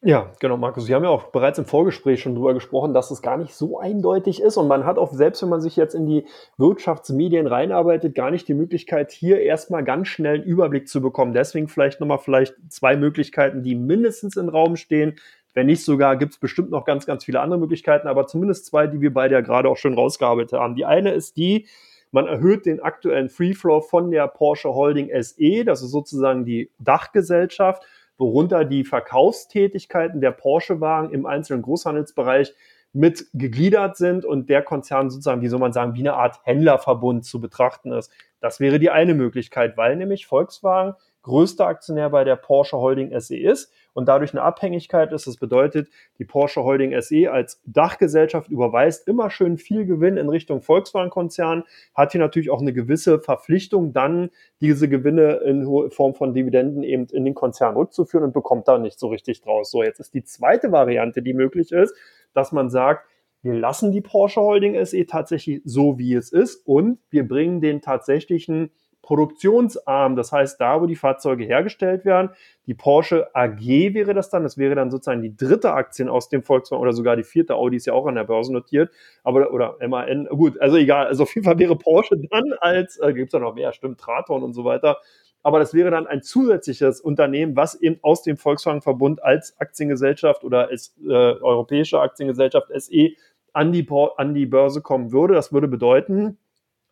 Ja, genau, Markus. Sie haben ja auch bereits im Vorgespräch schon drüber gesprochen, dass es gar nicht so eindeutig ist. Und man hat auch, selbst wenn man sich jetzt in die Wirtschaftsmedien reinarbeitet, gar nicht die Möglichkeit, hier erstmal ganz schnell einen Überblick zu bekommen. Deswegen vielleicht nochmal vielleicht zwei Möglichkeiten, die mindestens im Raum stehen. Wenn nicht sogar, gibt es bestimmt noch ganz, ganz viele andere Möglichkeiten, aber zumindest zwei, die wir beide ja gerade auch schon rausgearbeitet haben. Die eine ist die, man erhöht den aktuellen Free Flow von der Porsche Holding SE, das ist sozusagen die Dachgesellschaft, worunter die Verkaufstätigkeiten der Porsche-Wagen im einzelnen Großhandelsbereich mit gegliedert sind und der Konzern sozusagen, wie soll man sagen, wie eine Art Händlerverbund zu betrachten ist. Das wäre die eine Möglichkeit, weil nämlich Volkswagen größter Aktionär bei der Porsche Holding SE ist und dadurch eine Abhängigkeit ist. Das bedeutet, die Porsche Holding SE als Dachgesellschaft überweist immer schön viel Gewinn in Richtung Volkswagen-Konzern, hat hier natürlich auch eine gewisse Verpflichtung, dann diese Gewinne in Form von Dividenden eben in den Konzern rückzuführen und bekommt da nicht so richtig draus. So, jetzt ist die zweite Variante, die möglich ist, dass man sagt, wir lassen die Porsche Holding SE tatsächlich so, wie es ist und wir bringen den tatsächlichen produktionsarm. Das heißt, da, wo die Fahrzeuge hergestellt werden, die Porsche AG wäre das dann. Das wäre dann sozusagen die dritte Aktien aus dem Volkswagen oder sogar die vierte. Audi ist ja auch an der Börse notiert. Aber, oder MAN, gut, also egal. Also auf jeden Fall wäre Porsche dann als, äh, gibt es ja noch mehr, stimmt, Traton und so weiter. Aber das wäre dann ein zusätzliches Unternehmen, was eben aus dem Volkswagen-Verbund als Aktiengesellschaft oder als äh, europäische Aktiengesellschaft SE an die, an die Börse kommen würde. Das würde bedeuten,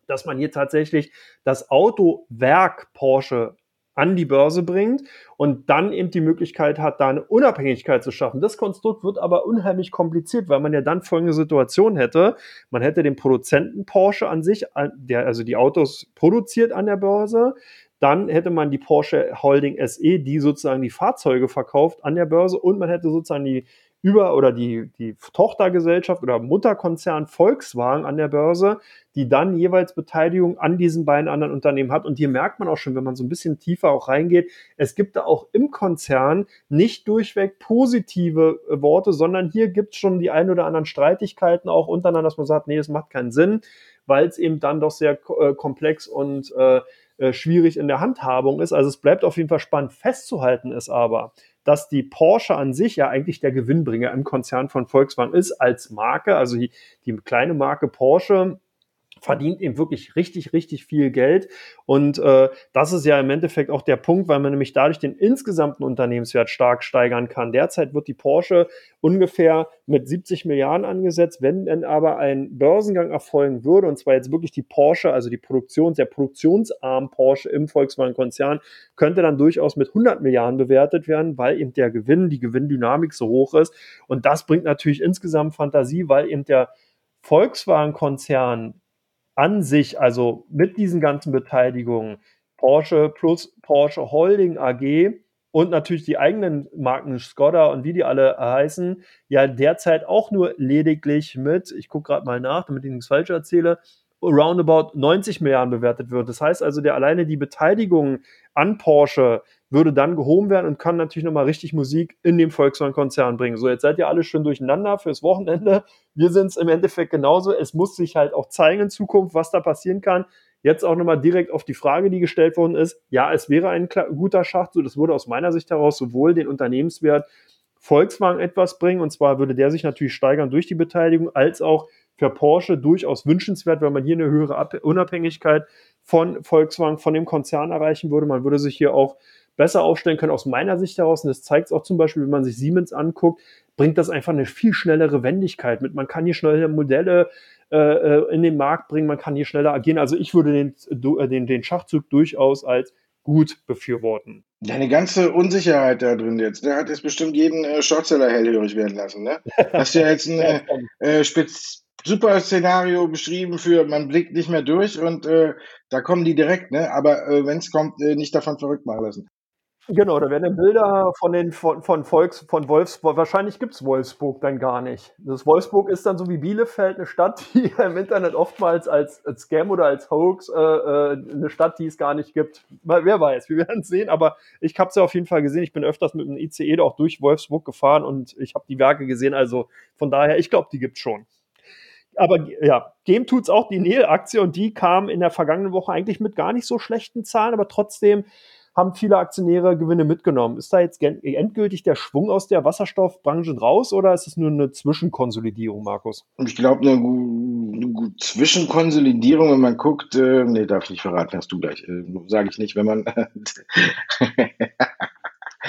dass man hier tatsächlich das Autowerk Porsche an die Börse bringt und dann eben die Möglichkeit hat, da eine Unabhängigkeit zu schaffen. Das Konstrukt wird aber unheimlich kompliziert, weil man ja dann folgende Situation hätte. Man hätte den Produzenten Porsche an sich, der also die Autos produziert an der Börse. Dann hätte man die Porsche Holding SE, die sozusagen die Fahrzeuge verkauft an der Börse und man hätte sozusagen die über oder die, die Tochtergesellschaft oder Mutterkonzern Volkswagen an der Börse, die dann jeweils Beteiligung an diesen beiden anderen Unternehmen hat. Und hier merkt man auch schon, wenn man so ein bisschen tiefer auch reingeht, es gibt da auch im Konzern nicht durchweg positive äh, Worte, sondern hier gibt es schon die ein oder anderen Streitigkeiten auch untereinander, dass man sagt, nee, das macht keinen Sinn, weil es eben dann doch sehr äh, komplex und äh, äh, schwierig in der Handhabung ist. Also es bleibt auf jeden Fall spannend. Festzuhalten ist aber, dass die Porsche an sich ja eigentlich der Gewinnbringer im Konzern von Volkswagen ist als Marke. Also die, die kleine Marke Porsche verdient eben wirklich richtig, richtig viel Geld. Und äh, das ist ja im Endeffekt auch der Punkt, weil man nämlich dadurch den insgesamten Unternehmenswert stark steigern kann. Derzeit wird die Porsche ungefähr mit 70 Milliarden angesetzt. Wenn denn aber ein Börsengang erfolgen würde, und zwar jetzt wirklich die Porsche, also die Produktion, der produktionsarm Porsche im Volkswagen-Konzern, könnte dann durchaus mit 100 Milliarden bewertet werden, weil eben der Gewinn, die Gewinndynamik so hoch ist. Und das bringt natürlich insgesamt Fantasie, weil eben der Volkswagen-Konzern an sich, also mit diesen ganzen Beteiligungen, Porsche plus Porsche Holding AG und natürlich die eigenen Marken Skoda und wie die alle heißen, ja derzeit auch nur lediglich mit, ich gucke gerade mal nach, damit ich nichts falsch erzähle, roundabout 90 Milliarden bewertet wird. Das heißt also, der alleine die Beteiligung an Porsche würde dann gehoben werden und kann natürlich nochmal richtig Musik in dem Volkswagen-Konzern bringen. So, jetzt seid ihr alle schön durcheinander fürs Wochenende. Wir sind es im Endeffekt genauso. Es muss sich halt auch zeigen in Zukunft, was da passieren kann. Jetzt auch nochmal direkt auf die Frage, die gestellt worden ist. Ja, es wäre ein guter Schachzug. Das würde aus meiner Sicht heraus sowohl den Unternehmenswert Volkswagen etwas bringen, und zwar würde der sich natürlich steigern durch die Beteiligung, als auch für Porsche durchaus wünschenswert, weil man hier eine höhere Unabhängigkeit von Volkswagen, von dem Konzern erreichen würde. Man würde sich hier auch besser aufstellen können aus meiner Sicht heraus. Und das zeigt es auch zum Beispiel, wenn man sich Siemens anguckt, bringt das einfach eine viel schnellere Wendigkeit mit. Man kann hier schneller Modelle äh, äh in den Markt bringen, man kann hier schneller agieren. Also ich würde den, äh, den, den Schachzug durchaus als gut befürworten. Deine ganze Unsicherheit da drin jetzt, der hat jetzt bestimmt jeden äh, Shortseller hellhörig werden lassen. Ne? Hast du ja jetzt ein [LAUGHS] äh, äh, Spitz super Szenario beschrieben für man blickt nicht mehr durch und äh, da kommen die direkt, ne? Aber äh, wenn es kommt, äh, nicht davon verrückt machen lassen. Genau, da werden Bilder von den von, von Volks, von Wolfsburg, wahrscheinlich gibt es Wolfsburg dann gar nicht. Das Wolfsburg ist dann so wie Bielefeld eine Stadt, die [LAUGHS] im Internet oftmals als, als Scam oder als Hoax äh, äh eine Stadt, die es gar nicht gibt. Wer weiß, wir [LAUGHS] werden es sehen, aber ich habe es ja auf jeden Fall gesehen. Ich bin öfters mit dem ICE auch durch Wolfsburg gefahren und ich habe die Werke gesehen. Also von daher, ich glaube, die gibt es schon aber ja, dem tut es auch die Neil-Aktie und die kam in der vergangenen Woche eigentlich mit gar nicht so schlechten Zahlen, aber trotzdem haben viele Aktionäre Gewinne mitgenommen. Ist da jetzt endgültig der Schwung aus der Wasserstoffbranche raus oder ist es nur eine Zwischenkonsolidierung, Markus? Ich glaube, eine, eine, Zwischenkonsolidierung, wenn man guckt, äh, nee, darf ich nicht verraten, hast du gleich, äh, sage ich nicht, wenn man [LAUGHS]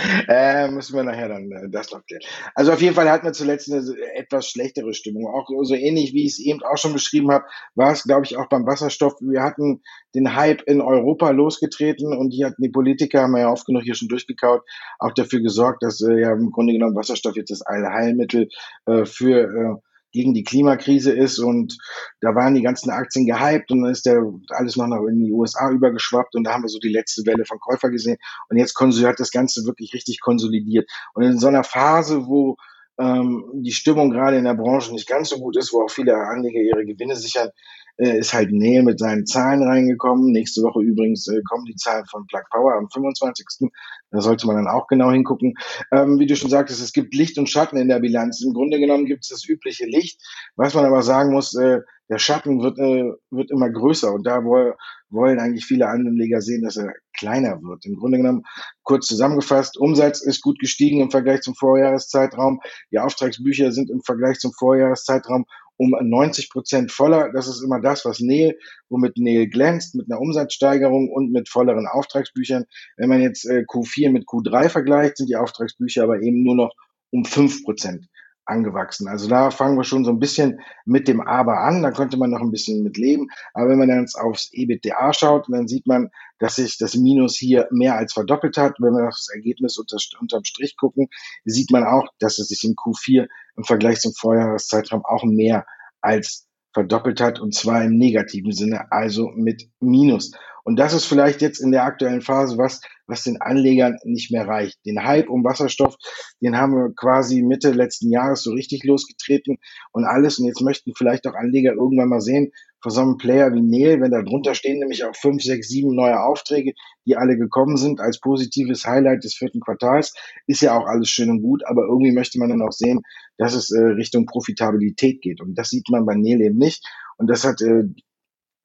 [LAUGHS] äh, müssen wir nachher dann äh, das noch klären. Also auf jeden Fall hatten wir zuletzt eine etwas schlechtere Stimmung. Auch so ähnlich, wie ich es eben auch schon beschrieben habe, war es, glaube ich, auch beim Wasserstoff. Wir hatten den Hype in Europa losgetreten und die hatten die Politiker, haben wir ja oft genug hier schon durchgekaut, auch dafür gesorgt, dass äh, ja im Grunde genommen Wasserstoff jetzt das Allheilmittel äh, für äh, gegen die Klimakrise ist und da waren die ganzen Aktien gehypt und dann ist der alles noch in die USA übergeschwappt und da haben wir so die letzte Welle von Käufer gesehen und jetzt hat das Ganze wirklich richtig konsolidiert. Und in so einer Phase, wo ähm, die Stimmung gerade in der Branche nicht ganz so gut ist, wo auch viele Anleger ihre Gewinne sichern, äh, ist halt Neil mit seinen Zahlen reingekommen. Nächste Woche übrigens äh, kommen die Zahlen von Plug Power am 25. Da sollte man dann auch genau hingucken. Ähm, wie du schon sagtest, es gibt Licht und Schatten in der Bilanz. Im Grunde genommen gibt es das übliche Licht. Was man aber sagen muss, äh, der Schatten wird, äh, wird immer größer und da wo, wollen eigentlich viele Anleger sehen, dass er kleiner wird. Im Grunde genommen, kurz zusammengefasst, Umsatz ist gut gestiegen im Vergleich zum Vorjahreszeitraum. Die Auftragsbücher sind im Vergleich zum Vorjahreszeitraum um 90 Prozent voller. Das ist immer das, was Nähe, womit Nähe glänzt, mit einer Umsatzsteigerung und mit volleren Auftragsbüchern. Wenn man jetzt äh, Q4 mit Q3 vergleicht, sind die Auftragsbücher aber eben nur noch um fünf Prozent angewachsen. Also da fangen wir schon so ein bisschen mit dem Aber an, da könnte man noch ein bisschen mit leben. Aber wenn man dann aufs EBITDA schaut, dann sieht man, dass sich das Minus hier mehr als verdoppelt hat. Wenn wir das Ergebnis unter, unterm Strich gucken, sieht man auch, dass es sich in Q4 im Vergleich zum Vorjahreszeitraum auch mehr als verdoppelt hat und zwar im negativen Sinne, also mit Minus. Und das ist vielleicht jetzt in der aktuellen Phase was, was den Anlegern nicht mehr reicht. Den Hype um Wasserstoff, den haben wir quasi Mitte letzten Jahres so richtig losgetreten und alles. Und jetzt möchten vielleicht auch Anleger irgendwann mal sehen, für so einen Player wie Neil, wenn da drunter stehen nämlich auch fünf, sechs, sieben neue Aufträge, die alle gekommen sind als positives Highlight des vierten Quartals, ist ja auch alles schön und gut, aber irgendwie möchte man dann auch sehen, dass es äh, Richtung Profitabilität geht. Und das sieht man bei Neil eben nicht. Und das hat äh,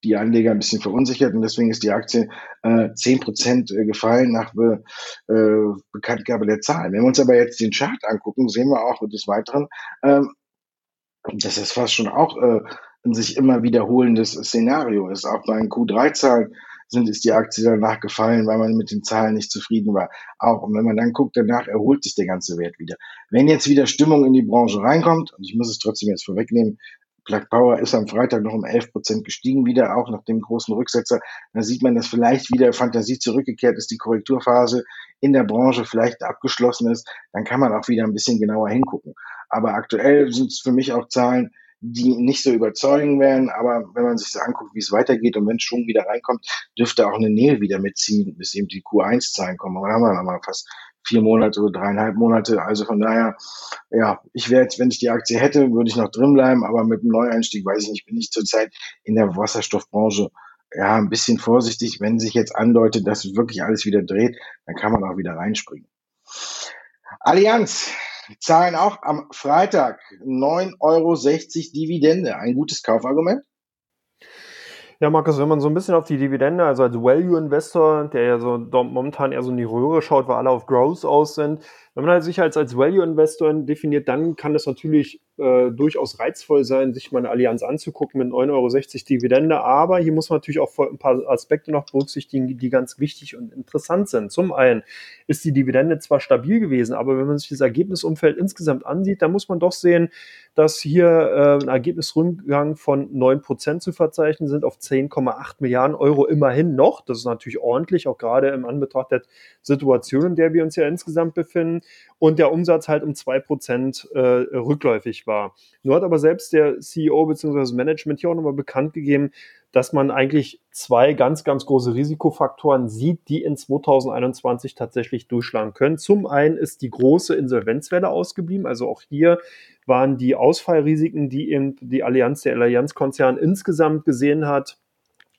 die Anleger ein bisschen verunsichert und deswegen ist die Aktie äh, 10% äh, gefallen nach Be, äh, Bekanntgabe der Zahlen. Wenn wir uns aber jetzt den Chart angucken, sehen wir auch des Weiteren, ähm, dass das fast schon auch äh, ein sich immer wiederholendes Szenario ist. Auch bei den Q3-Zahlen sind, ist die Aktie danach gefallen, weil man mit den Zahlen nicht zufrieden war. Auch. Und wenn man dann guckt, danach erholt sich der ganze Wert wieder. Wenn jetzt wieder Stimmung in die Branche reinkommt, und ich muss es trotzdem jetzt vorwegnehmen, Plug Power ist am Freitag noch um 11 Prozent gestiegen wieder, auch nach dem großen Rücksetzer. Da sieht man, dass vielleicht wieder Fantasie zurückgekehrt ist, die Korrekturphase in der Branche vielleicht abgeschlossen ist. Dann kann man auch wieder ein bisschen genauer hingucken. Aber aktuell sind es für mich auch Zahlen, die nicht so überzeugen werden. Aber wenn man sich so anguckt, wie es weitergeht und wenn Schwung wieder reinkommt, dürfte auch eine Nähe wieder mitziehen, bis eben die Q1-Zahlen kommen. Aber dann haben wir nochmal fast vier Monate oder dreieinhalb Monate. Also von daher, ja, ich wäre jetzt, wenn ich die Aktie hätte, würde ich noch drin bleiben, aber mit einem Neueinstieg, weiß ich nicht, bin ich zurzeit in der Wasserstoffbranche ja ein bisschen vorsichtig. Wenn sich jetzt andeutet, dass wirklich alles wieder dreht, dann kann man auch wieder reinspringen. Allianz zahlen auch am Freitag 9,60 Euro Dividende. Ein gutes Kaufargument? Ja, Markus, wenn man so ein bisschen auf die Dividende, also als Value-Investor, der ja so momentan eher so in die Röhre schaut, weil alle auf Growth aus sind, wenn man halt sich als, als Value-Investor definiert, dann kann es natürlich äh, durchaus reizvoll sein, sich mal eine Allianz anzugucken mit 9,60 Euro Dividende. Aber hier muss man natürlich auch ein paar Aspekte noch berücksichtigen, die ganz wichtig und interessant sind. Zum einen ist die Dividende zwar stabil gewesen, aber wenn man sich das Ergebnisumfeld insgesamt ansieht, dann muss man doch sehen, dass hier äh, ein Ergebnisrückgang von 9% zu verzeichnen sind auf 10,8 Milliarden Euro immerhin noch. Das ist natürlich ordentlich, auch gerade im Anbetracht der Situation, in der wir uns ja insgesamt befinden und der Umsatz halt um 2% äh, rückläufig war. Nur hat aber selbst der CEO bzw. Management hier auch nochmal bekannt gegeben, dass man eigentlich zwei ganz, ganz große Risikofaktoren sieht, die in 2021 tatsächlich durchschlagen können. Zum einen ist die große Insolvenzwelle ausgeblieben. Also auch hier waren die Ausfallrisiken, die eben die Allianz, der Allianzkonzern insgesamt gesehen hat,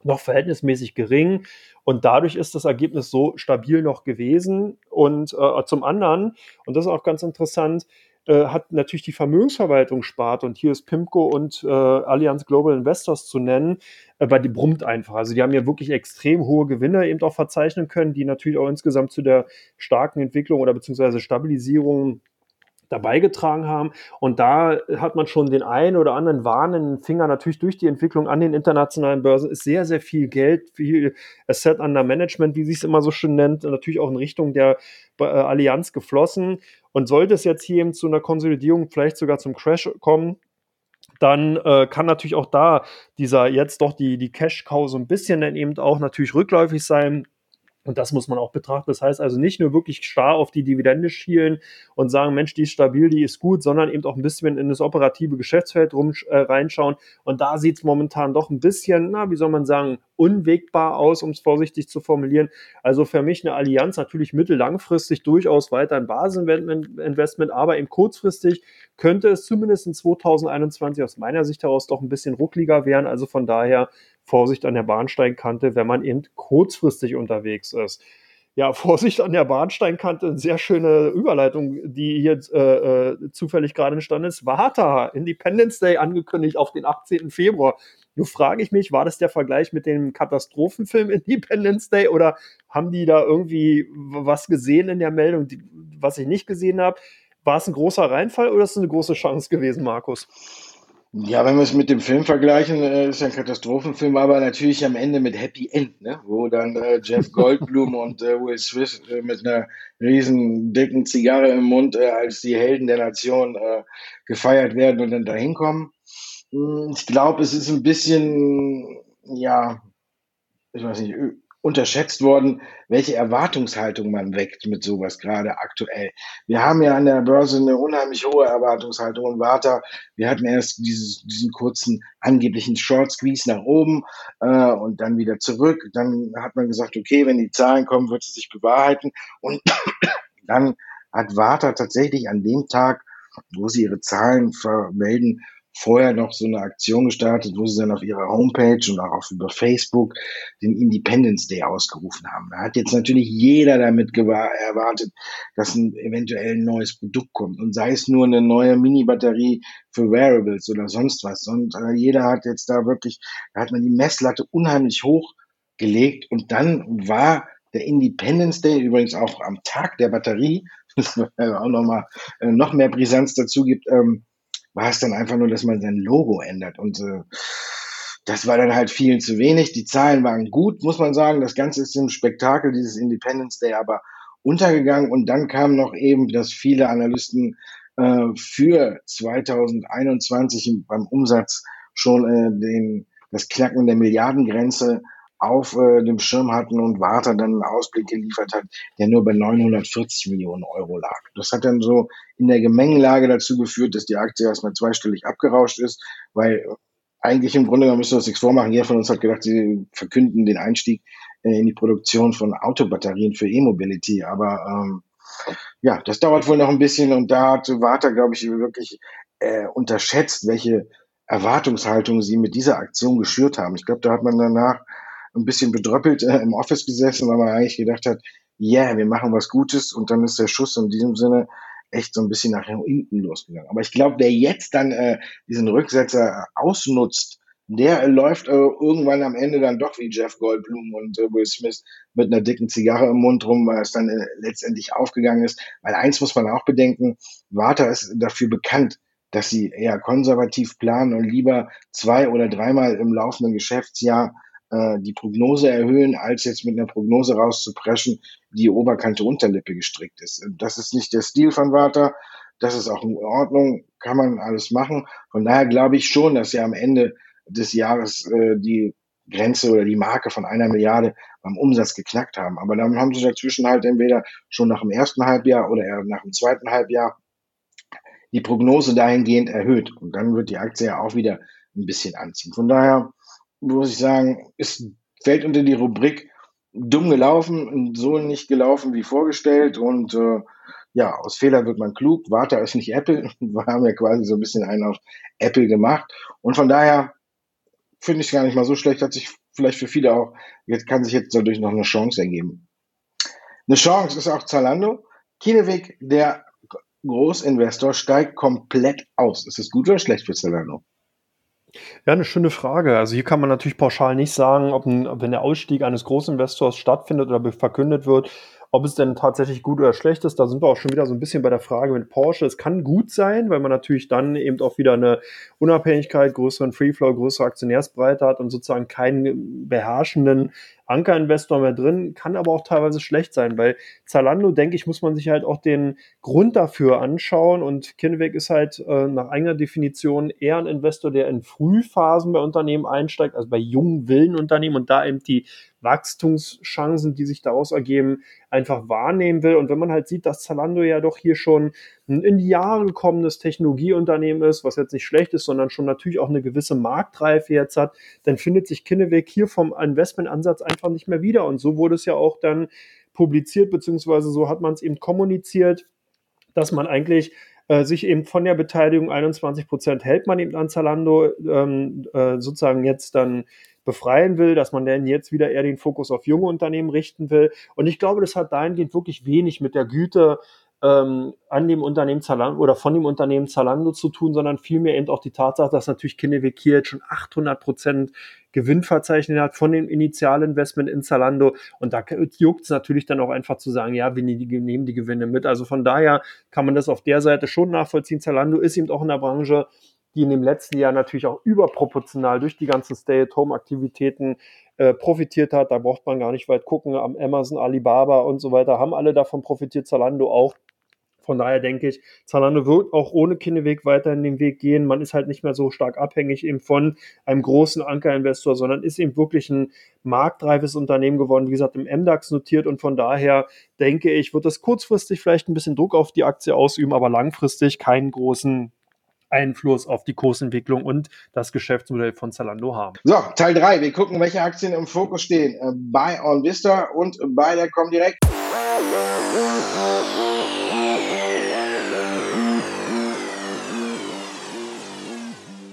noch verhältnismäßig gering. Und dadurch ist das Ergebnis so stabil noch gewesen. Und äh, zum anderen, und das ist auch ganz interessant, äh, hat natürlich die Vermögensverwaltung spart und hier ist Pimco und äh, Allianz Global Investors zu nennen, äh, weil die brummt einfach. Also die haben ja wirklich extrem hohe Gewinne eben auch verzeichnen können, die natürlich auch insgesamt zu der starken Entwicklung oder beziehungsweise Stabilisierung dabei getragen haben. Und da hat man schon den einen oder anderen warnenden Finger natürlich durch die Entwicklung an den internationalen Börsen ist sehr, sehr viel Geld, viel Asset under Management, wie sich es immer so schön nennt, natürlich auch in Richtung der äh, Allianz geflossen. Und sollte es jetzt hier eben zu einer Konsolidierung, vielleicht sogar zum Crash kommen, dann äh, kann natürlich auch da dieser jetzt doch die, die Cash-Cow so ein bisschen dann eben auch natürlich rückläufig sein. Und das muss man auch betrachten. Das heißt also nicht nur wirklich starr auf die Dividende schielen und sagen, Mensch, die ist stabil, die ist gut, sondern eben auch ein bisschen in das operative Geschäftsfeld rum, äh, reinschauen. Und da sieht es momentan doch ein bisschen, na, wie soll man sagen, unwegbar aus, um es vorsichtig zu formulieren. Also für mich eine Allianz natürlich mittellangfristig durchaus weiter ein Basisinvestment, aber eben kurzfristig könnte es zumindest in 2021 aus meiner Sicht heraus doch ein bisschen ruckliger werden. Also von daher Vorsicht an der Bahnsteinkante, wenn man eben kurzfristig unterwegs ist. Ja, [LAUGHS] Vorsicht an der Bahnsteinkante, sehr schöne Überleitung, die hier äh, äh, zufällig gerade entstanden ist. Warta, Independence Day angekündigt auf den 18. Februar. Nur frage ich mich, war das der Vergleich mit dem Katastrophenfilm [LAUGHS] Independence Day oder haben die da irgendwie was gesehen in der Meldung, die, was ich nicht gesehen habe? War es ein großer Reinfall oder ist es eine große Chance gewesen, Markus? Ja, wenn wir es mit dem Film vergleichen, äh, ist ja ein Katastrophenfilm, aber natürlich am Ende mit Happy End, ne? wo dann äh, Jeff [LAUGHS] Goldblum und äh, Will Smith äh, mit einer riesen dicken Zigarre im Mund äh, als die Helden der Nation äh, gefeiert werden und dann dahin kommen. Hm, ich glaube, es ist ein bisschen, ja, ich weiß nicht, unterschätzt worden, welche Erwartungshaltung man weckt mit sowas gerade aktuell. Wir haben ja an der Börse eine unheimlich hohe Erwartungshaltung und Warta, wir hatten erst dieses, diesen kurzen angeblichen Short Squeeze nach oben äh, und dann wieder zurück. Dann hat man gesagt, okay, wenn die Zahlen kommen, wird es sich bewahrheiten. Und [COUGHS] dann hat Warta tatsächlich an dem Tag, wo sie ihre Zahlen vermelden, vorher noch so eine Aktion gestartet, wo sie dann auf ihrer Homepage und auch über Facebook den Independence Day ausgerufen haben. Da hat jetzt natürlich jeder damit erwartet, dass ein eventuell ein neues Produkt kommt und sei es nur eine neue Mini-Batterie für Wearables oder sonst was. Und äh, jeder hat jetzt da wirklich, da hat man die Messlatte unheimlich hoch gelegt und dann war der Independence Day übrigens auch am Tag der Batterie, [LAUGHS] das auch nochmal äh, noch mehr Brisanz dazu gibt, ähm, war es dann einfach nur, dass man sein Logo ändert. Und äh, das war dann halt viel zu wenig. Die Zahlen waren gut, muss man sagen. Das Ganze ist im Spektakel dieses Independence Day aber untergegangen. Und dann kam noch eben, dass viele Analysten äh, für 2021 beim Umsatz schon äh, den, das Knacken der Milliardengrenze auf äh, dem Schirm hatten und Warta dann einen Ausblick geliefert hat, der nur bei 940 Millionen Euro lag. Das hat dann so in der Gemengelage dazu geführt, dass die Aktie erstmal zweistellig abgerauscht ist, weil eigentlich im Grunde genommen müssen wir uns nichts vormachen. Jeder von uns hat gedacht, sie verkünden den Einstieg äh, in die Produktion von Autobatterien für E-Mobility. Aber ähm, ja, das dauert wohl noch ein bisschen und da hat Warta, glaube ich, wirklich äh, unterschätzt, welche Erwartungshaltung sie mit dieser Aktion geschürt haben. Ich glaube, da hat man danach ein bisschen bedröppelt äh, im Office gesessen, weil man eigentlich gedacht hat, ja, yeah, wir machen was Gutes und dann ist der Schuss in diesem Sinne echt so ein bisschen nach hinten losgegangen. Aber ich glaube, wer jetzt dann äh, diesen Rücksetzer ausnutzt, der äh, läuft äh, irgendwann am Ende dann doch wie Jeff Goldblum und äh, Will Smith mit einer dicken Zigarre im Mund rum, weil es dann äh, letztendlich aufgegangen ist. Weil eins muss man auch bedenken, Warta ist dafür bekannt, dass sie eher konservativ planen und lieber zwei oder dreimal im laufenden Geschäftsjahr äh, die Prognose erhöhen, als jetzt mit einer Prognose rauszupreschen, die Oberkante Unterlippe gestrickt ist. Das ist nicht der Stil von Warta. Das ist auch in Ordnung, kann man alles machen. Von daher glaube ich schon, dass sie am Ende des Jahres äh, die Grenze oder die Marke von einer Milliarde beim Umsatz geknackt haben. Aber dann haben sie dazwischen halt entweder schon nach dem ersten Halbjahr oder eher nach dem zweiten Halbjahr die Prognose dahingehend erhöht. Und dann wird die Aktie ja auch wieder ein bisschen anziehen. Von daher muss ich sagen, ist, fällt unter die Rubrik dumm gelaufen, so nicht gelaufen wie vorgestellt und äh, ja, aus Fehler wird man klug. Warte ist nicht Apple. [LAUGHS] Wir haben ja quasi so ein bisschen einen auf Apple gemacht. Und von daher finde ich es gar nicht mal so schlecht, hat sich vielleicht für viele auch, jetzt kann sich jetzt dadurch noch eine Chance ergeben. Eine Chance ist auch Zalando. Kineweg, der Großinvestor, steigt komplett aus. Ist es gut oder schlecht für Zalando? Ja, eine schöne Frage. Also hier kann man natürlich pauschal nicht sagen, ob, ein, wenn der Ausstieg eines Großinvestors stattfindet oder verkündet wird, ob es denn tatsächlich gut oder schlecht ist, da sind wir auch schon wieder so ein bisschen bei der Frage mit Porsche. Es kann gut sein, weil man natürlich dann eben auch wieder eine Unabhängigkeit, größeren Freeflow, größere Aktionärsbreite hat und sozusagen keinen beherrschenden Ankerinvestor mehr drin, kann aber auch teilweise schlecht sein, weil Zalando, denke ich, muss man sich halt auch den Grund dafür anschauen und Kinweg ist halt äh, nach eigener Definition eher ein Investor, der in Frühphasen bei Unternehmen einsteigt, also bei jungen Willenunternehmen und da eben die Wachstumschancen, die sich daraus ergeben, einfach wahrnehmen will. Und wenn man halt sieht, dass Zalando ja doch hier schon ein in die Jahre gekommenes Technologieunternehmen ist, was jetzt nicht schlecht ist, sondern schon natürlich auch eine gewisse Marktreife jetzt hat, dann findet sich Kinneweg hier vom Investmentansatz einfach nicht mehr wieder. Und so wurde es ja auch dann publiziert, beziehungsweise so hat man es eben kommuniziert, dass man eigentlich äh, sich eben von der Beteiligung 21 Prozent hält man eben an Zalando ähm, äh, sozusagen jetzt dann befreien will, dass man dann jetzt wieder eher den Fokus auf junge Unternehmen richten will. Und ich glaube, das hat dahingehend wirklich wenig mit der Güte ähm, an dem Unternehmen Zalando oder von dem Unternehmen Zalando zu tun, sondern vielmehr eben auch die Tatsache, dass natürlich Kinnevik hier jetzt schon 800 Prozent Gewinn verzeichnet hat von dem Initialinvestment in Zalando. Und da juckt es natürlich dann auch einfach zu sagen, ja, wir nehmen die Gewinne mit. Also von daher kann man das auf der Seite schon nachvollziehen. Zalando ist eben auch in der Branche die in dem letzten Jahr natürlich auch überproportional durch die ganzen Stay-at-Home-Aktivitäten äh, profitiert hat. Da braucht man gar nicht weit gucken. Am Amazon, Alibaba und so weiter haben alle davon profitiert, Zalando auch. Von daher denke ich, Zalando wird auch ohne Kinneweg weiterhin den Weg gehen. Man ist halt nicht mehr so stark abhängig eben von einem großen Ankerinvestor, sondern ist eben wirklich ein marktreifes Unternehmen geworden, wie gesagt, im MDAX notiert und von daher denke ich, wird das kurzfristig vielleicht ein bisschen Druck auf die Aktie ausüben, aber langfristig keinen großen Einfluss auf die Kursentwicklung und das Geschäftsmodell von Zalando haben. So, Teil 3. Wir gucken, welche Aktien im Fokus stehen. Äh, bei OnVista und bei der Comdirect.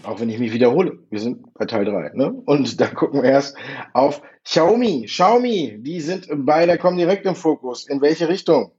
Auch wenn ich mich wiederhole, wir sind bei Teil 3. Ne? Und da gucken wir erst auf Xiaomi. Xiaomi, die sind bei der Comdirect im Fokus. In welche Richtung?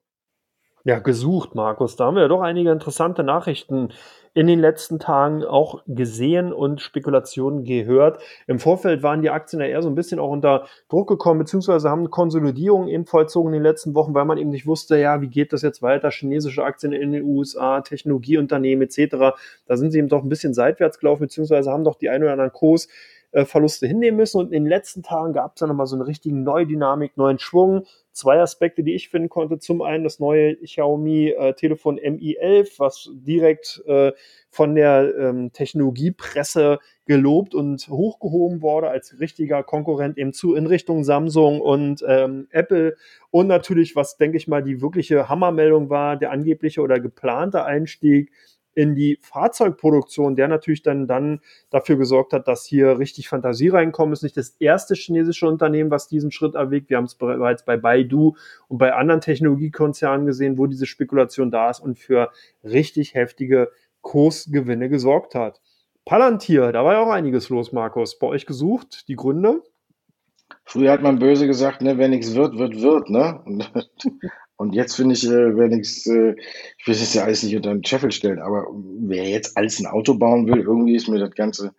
Ja, gesucht, Markus. Da haben wir ja doch einige interessante Nachrichten in den letzten Tagen auch gesehen und Spekulationen gehört. Im Vorfeld waren die Aktien ja eher so ein bisschen auch unter Druck gekommen, beziehungsweise haben Konsolidierung eben vollzogen in den letzten Wochen, weil man eben nicht wusste, ja, wie geht das jetzt weiter? Chinesische Aktien in den USA, Technologieunternehmen etc. Da sind sie eben doch ein bisschen seitwärts gelaufen, beziehungsweise haben doch die ein oder anderen Kurs äh, Verluste hinnehmen müssen. Und in den letzten Tagen gab es dann nochmal so eine richtige Neudynamik, neuen Schwung. Zwei Aspekte, die ich finden konnte. Zum einen das neue Xiaomi äh, Telefon Mi11, was direkt äh, von der ähm, Technologiepresse gelobt und hochgehoben wurde als richtiger Konkurrent eben zu in Richtung Samsung und ähm, Apple. Und natürlich, was denke ich mal die wirkliche Hammermeldung war, der angebliche oder geplante Einstieg in die Fahrzeugproduktion, der natürlich dann, dann dafür gesorgt hat, dass hier richtig Fantasie reinkommt. Ist nicht das erste chinesische Unternehmen, was diesen Schritt erwägt. Wir haben es bereits bei Baidu und bei anderen Technologiekonzernen gesehen, wo diese Spekulation da ist und für richtig heftige Kursgewinne gesorgt hat. Palantir, da war ja auch einiges los, Markus. Bei euch gesucht, die Gründe? Früher hat man böse gesagt, ne, wenn nichts wird, wird, wird, ne? Und jetzt finde ich, äh, wer nichts, äh, ich will es ja alles nicht unter den Scheffel stellen, aber wer jetzt alles ein Auto bauen will, irgendwie ist mir das Ganze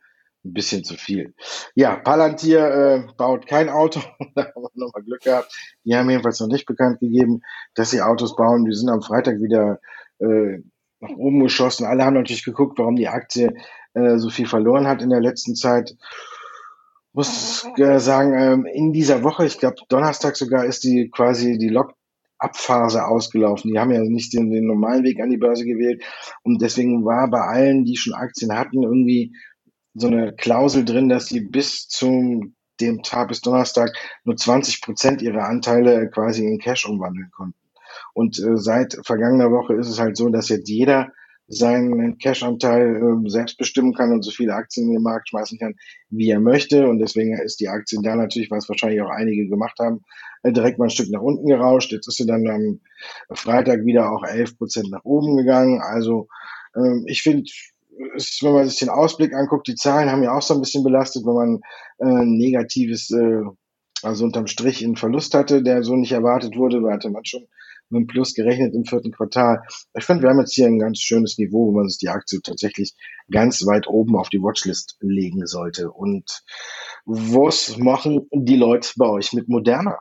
ein bisschen zu viel. Ja, Palantir äh, baut kein Auto, [LAUGHS] da haben wir nochmal Glück gehabt. Die haben jedenfalls noch nicht bekannt gegeben, dass sie Autos bauen. Die sind am Freitag wieder äh, nach oben geschossen. Alle haben natürlich geguckt, warum die Aktie äh, so viel verloren hat in der letzten Zeit. Muss äh, sagen, ähm, in dieser Woche, ich glaube Donnerstag sogar, ist die quasi die Lock Abphase ausgelaufen. Die haben ja nicht den, den normalen Weg an die Börse gewählt. Und deswegen war bei allen, die schon Aktien hatten, irgendwie so eine Klausel drin, dass sie bis zum dem Tag bis Donnerstag nur 20 Prozent ihrer Anteile quasi in Cash umwandeln konnten. Und äh, seit vergangener Woche ist es halt so, dass jetzt jeder seinen Cash-Anteil äh, selbst bestimmen kann und so viele Aktien in den Markt schmeißen kann, wie er möchte. Und deswegen ist die Aktie da natürlich, was wahrscheinlich auch einige gemacht haben, äh, direkt mal ein Stück nach unten gerauscht. Jetzt ist sie dann am Freitag wieder auch 11 Prozent nach oben gegangen. Also ähm, ich finde, wenn man sich den Ausblick anguckt, die Zahlen haben ja auch so ein bisschen belastet, wenn man äh, negatives, äh, also unterm Strich einen Verlust hatte, der so nicht erwartet wurde, hatte man schon mit einem Plus gerechnet im vierten Quartal. Ich finde, wir haben jetzt hier ein ganz schönes Niveau, wo man sich die Aktie tatsächlich ganz weit oben auf die Watchlist legen sollte. Und was machen die Leute bei euch mit Moderna?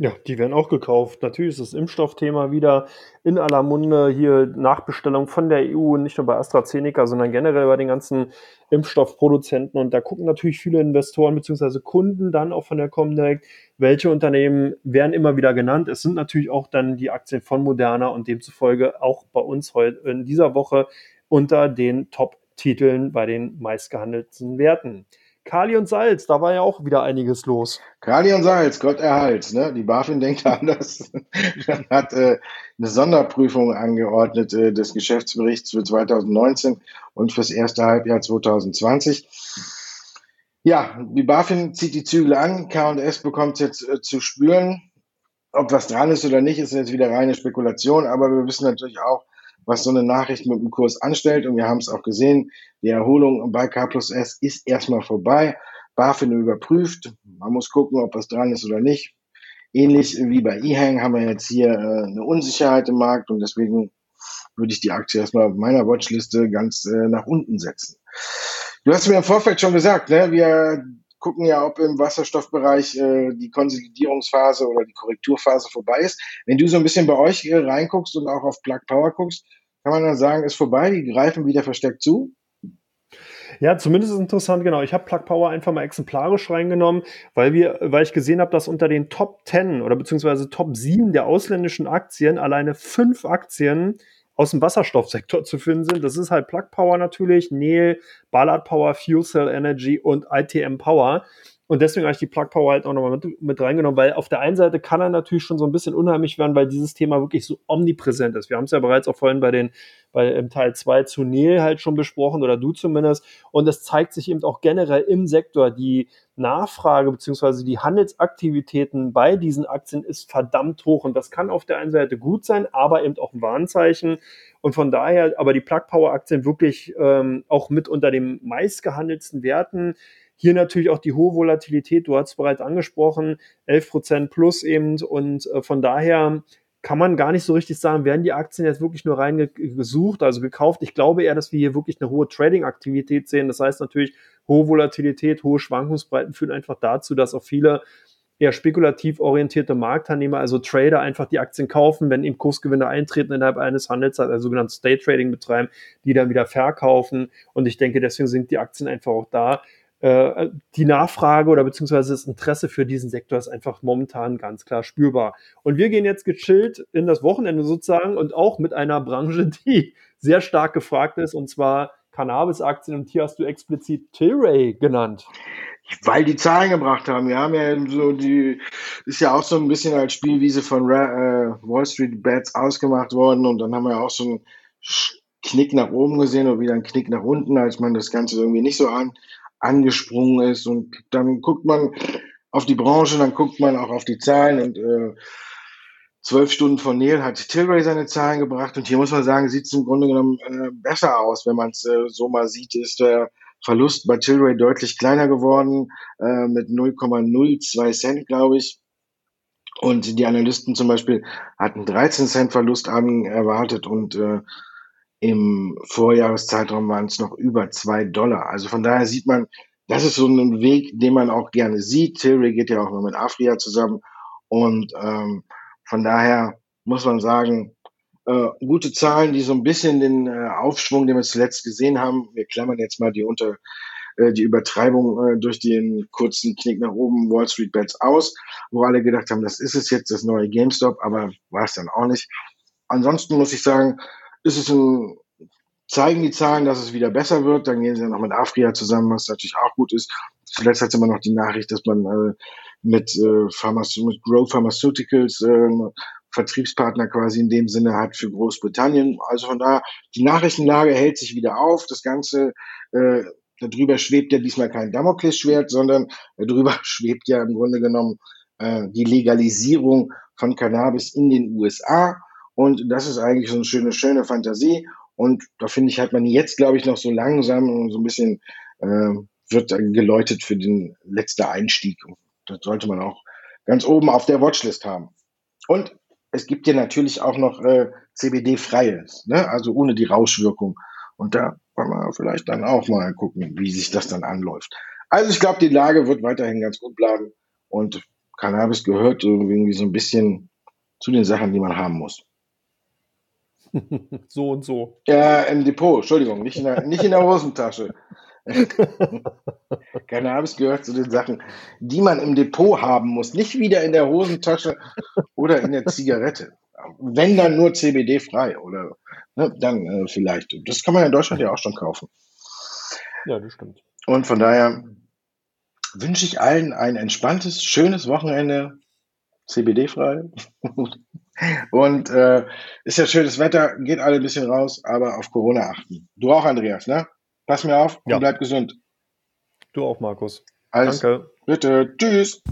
Ja, die werden auch gekauft. Natürlich ist das Impfstoffthema wieder in aller Munde. Hier Nachbestellung von der EU, nicht nur bei AstraZeneca, sondern generell bei den ganzen Impfstoffproduzenten. Und da gucken natürlich viele Investoren bzw. Kunden dann auch von der Comdirect, welche Unternehmen werden immer wieder genannt. Es sind natürlich auch dann die Aktien von Moderna und demzufolge auch bei uns heute in dieser Woche unter den Top-Titeln bei den meistgehandelten Werten. Kali und Salz, da war ja auch wieder einiges los. Kali und Salz, Gott erhalt. Ne? Die BaFin denkt anders. [LAUGHS] hat äh, eine Sonderprüfung angeordnet äh, des Geschäftsberichts für 2019 und fürs erste Halbjahr 2020. Ja, die BaFin zieht die Zügel an. K&S bekommt jetzt äh, zu spüren. Ob was dran ist oder nicht, ist jetzt wieder reine Spekulation. Aber wir wissen natürlich auch, was so eine Nachricht mit dem Kurs anstellt. Und wir haben es auch gesehen, die Erholung bei K plus S ist erstmal vorbei. BaFin überprüft. Man muss gucken, ob was dran ist oder nicht. Ähnlich wie bei eHang haben wir jetzt hier äh, eine Unsicherheit im Markt und deswegen würde ich die Aktie erstmal auf meiner Watchliste ganz äh, nach unten setzen. Du hast mir im Vorfeld schon gesagt, ne? wir gucken ja, ob im Wasserstoffbereich äh, die Konsolidierungsphase oder die Korrekturphase vorbei ist. Wenn du so ein bisschen bei euch äh, reinguckst und auch auf Plug Power guckst, kann man dann sagen, ist vorbei, die greifen wieder verstärkt zu? Ja, zumindest ist interessant, genau. Ich habe Plug Power einfach mal exemplarisch reingenommen, weil wir, weil ich gesehen habe, dass unter den Top 10 oder beziehungsweise Top 7 der ausländischen Aktien alleine fünf Aktien aus dem Wasserstoffsektor zu finden sind. Das ist halt Plug Power natürlich, Nel, Ballard Power, Fuel Cell Energy und ITM Power. Und deswegen habe ich die Plug Power halt auch nochmal mit, mit reingenommen, weil auf der einen Seite kann er natürlich schon so ein bisschen unheimlich werden, weil dieses Thema wirklich so omnipräsent ist. Wir haben es ja bereits auch vorhin bei den, bei im Teil 2 zu Neil halt schon besprochen oder du zumindest. Und es zeigt sich eben auch generell im Sektor, die Nachfrage beziehungsweise die Handelsaktivitäten bei diesen Aktien ist verdammt hoch. Und das kann auf der einen Seite gut sein, aber eben auch ein Warnzeichen. Und von daher, aber die Plug Power Aktien wirklich ähm, auch mit unter den meistgehandelten Werten hier natürlich auch die hohe Volatilität, du hast es bereits angesprochen, 11 Prozent plus eben und äh, von daher kann man gar nicht so richtig sagen, werden die Aktien jetzt wirklich nur rein gesucht, also gekauft. Ich glaube eher, dass wir hier wirklich eine hohe Trading-Aktivität sehen. Das heißt natürlich, hohe Volatilität, hohe Schwankungsbreiten führen einfach dazu, dass auch viele eher spekulativ orientierte Marktteilnehmer, also Trader, einfach die Aktien kaufen, wenn eben Kursgewinne eintreten innerhalb eines Handels, also sogenanntes State Trading betreiben, die dann wieder verkaufen. Und ich denke, deswegen sind die Aktien einfach auch da. Äh, die Nachfrage oder beziehungsweise das Interesse für diesen Sektor ist einfach momentan ganz klar spürbar. Und wir gehen jetzt gechillt in das Wochenende sozusagen und auch mit einer Branche, [LAUGHS] die sehr stark gefragt ist, und zwar Cannabis-Aktien. Und hier hast du explizit Tilray genannt. Weil die Zahlen gebracht haben. Wir haben ja so die, ist ja auch so ein bisschen als Spielwiese von äh, Wall Street Bets ausgemacht worden und dann haben wir auch so einen Knick nach oben gesehen oder wieder einen Knick nach unten, als man das Ganze irgendwie nicht so an, angesprungen ist. Und dann guckt man auf die Branche, dann guckt man auch auf die Zahlen und äh, zwölf Stunden von Neil hat Tilray seine Zahlen gebracht und hier muss man sagen, sieht es im Grunde genommen äh, besser aus, wenn man es äh, so mal sieht, ist der Verlust bei Tilray deutlich kleiner geworden, äh, mit 0,02 Cent, glaube ich. Und die Analysten zum Beispiel hatten 13 Cent Verlust an erwartet und äh, im Vorjahreszeitraum waren es noch über zwei Dollar. Also von daher sieht man, das ist so ein Weg, den man auch gerne sieht. Tilray geht ja auch noch mit Afria zusammen. Und ähm, von daher muss man sagen, äh, gute Zahlen, die so ein bisschen den äh, Aufschwung, den wir zuletzt gesehen haben, wir klammern jetzt mal die unter äh, die Übertreibung äh, durch den kurzen Knick nach oben Wall Street Bets aus, wo alle gedacht haben, das ist es jetzt das neue GameStop, aber war es dann auch nicht. Ansonsten muss ich sagen, ist es ein, zeigen die Zahlen, dass es wieder besser wird. Dann gehen sie noch mit Afria zusammen, was natürlich auch gut ist. Zuletzt hat es immer noch die Nachricht, dass man äh, mit, äh, Pharmace mit Grow Pharmaceuticals äh, Vertriebspartner quasi in dem Sinne hat für Großbritannien. Also von da, die Nachrichtenlage hält sich wieder auf. Das Ganze, äh, darüber schwebt ja diesmal kein Damoklesschwert, sondern darüber [LAUGHS] schwebt ja im Grunde genommen äh, die Legalisierung von Cannabis in den USA. Und das ist eigentlich so eine schöne, schöne Fantasie. Und da finde ich, hat man jetzt, glaube ich, noch so langsam so ein bisschen äh, wird geläutet für den letzten Einstieg. Das sollte man auch ganz oben auf der Watchlist haben. Und es gibt ja natürlich auch noch äh, CBD-freies, ne? also ohne die Rauschwirkung. Und da wollen wir vielleicht dann auch mal gucken, wie sich das dann anläuft. Also ich glaube, die Lage wird weiterhin ganz gut bleiben und Cannabis gehört irgendwie so ein bisschen zu den Sachen, die man haben muss. [LAUGHS] so und so. Ja, im Depot, Entschuldigung, nicht in der, nicht in der Hosentasche. [LAUGHS] Cannabis gehört zu den Sachen, die man im Depot haben muss, nicht wieder in der Hosentasche oder in der Zigarette. Wenn dann nur CBD frei oder ne, dann äh, vielleicht. Das kann man in Deutschland ja auch schon kaufen. Ja, das stimmt. Und von daher wünsche ich allen ein entspanntes, schönes Wochenende, CBD frei. Und äh, ist ja schönes Wetter, geht alle ein bisschen raus, aber auf Corona achten. Du auch, Andreas, ne? Pass mir auf und bleib gesund. Du auch, Markus. Alles Danke. Bitte. Tschüss.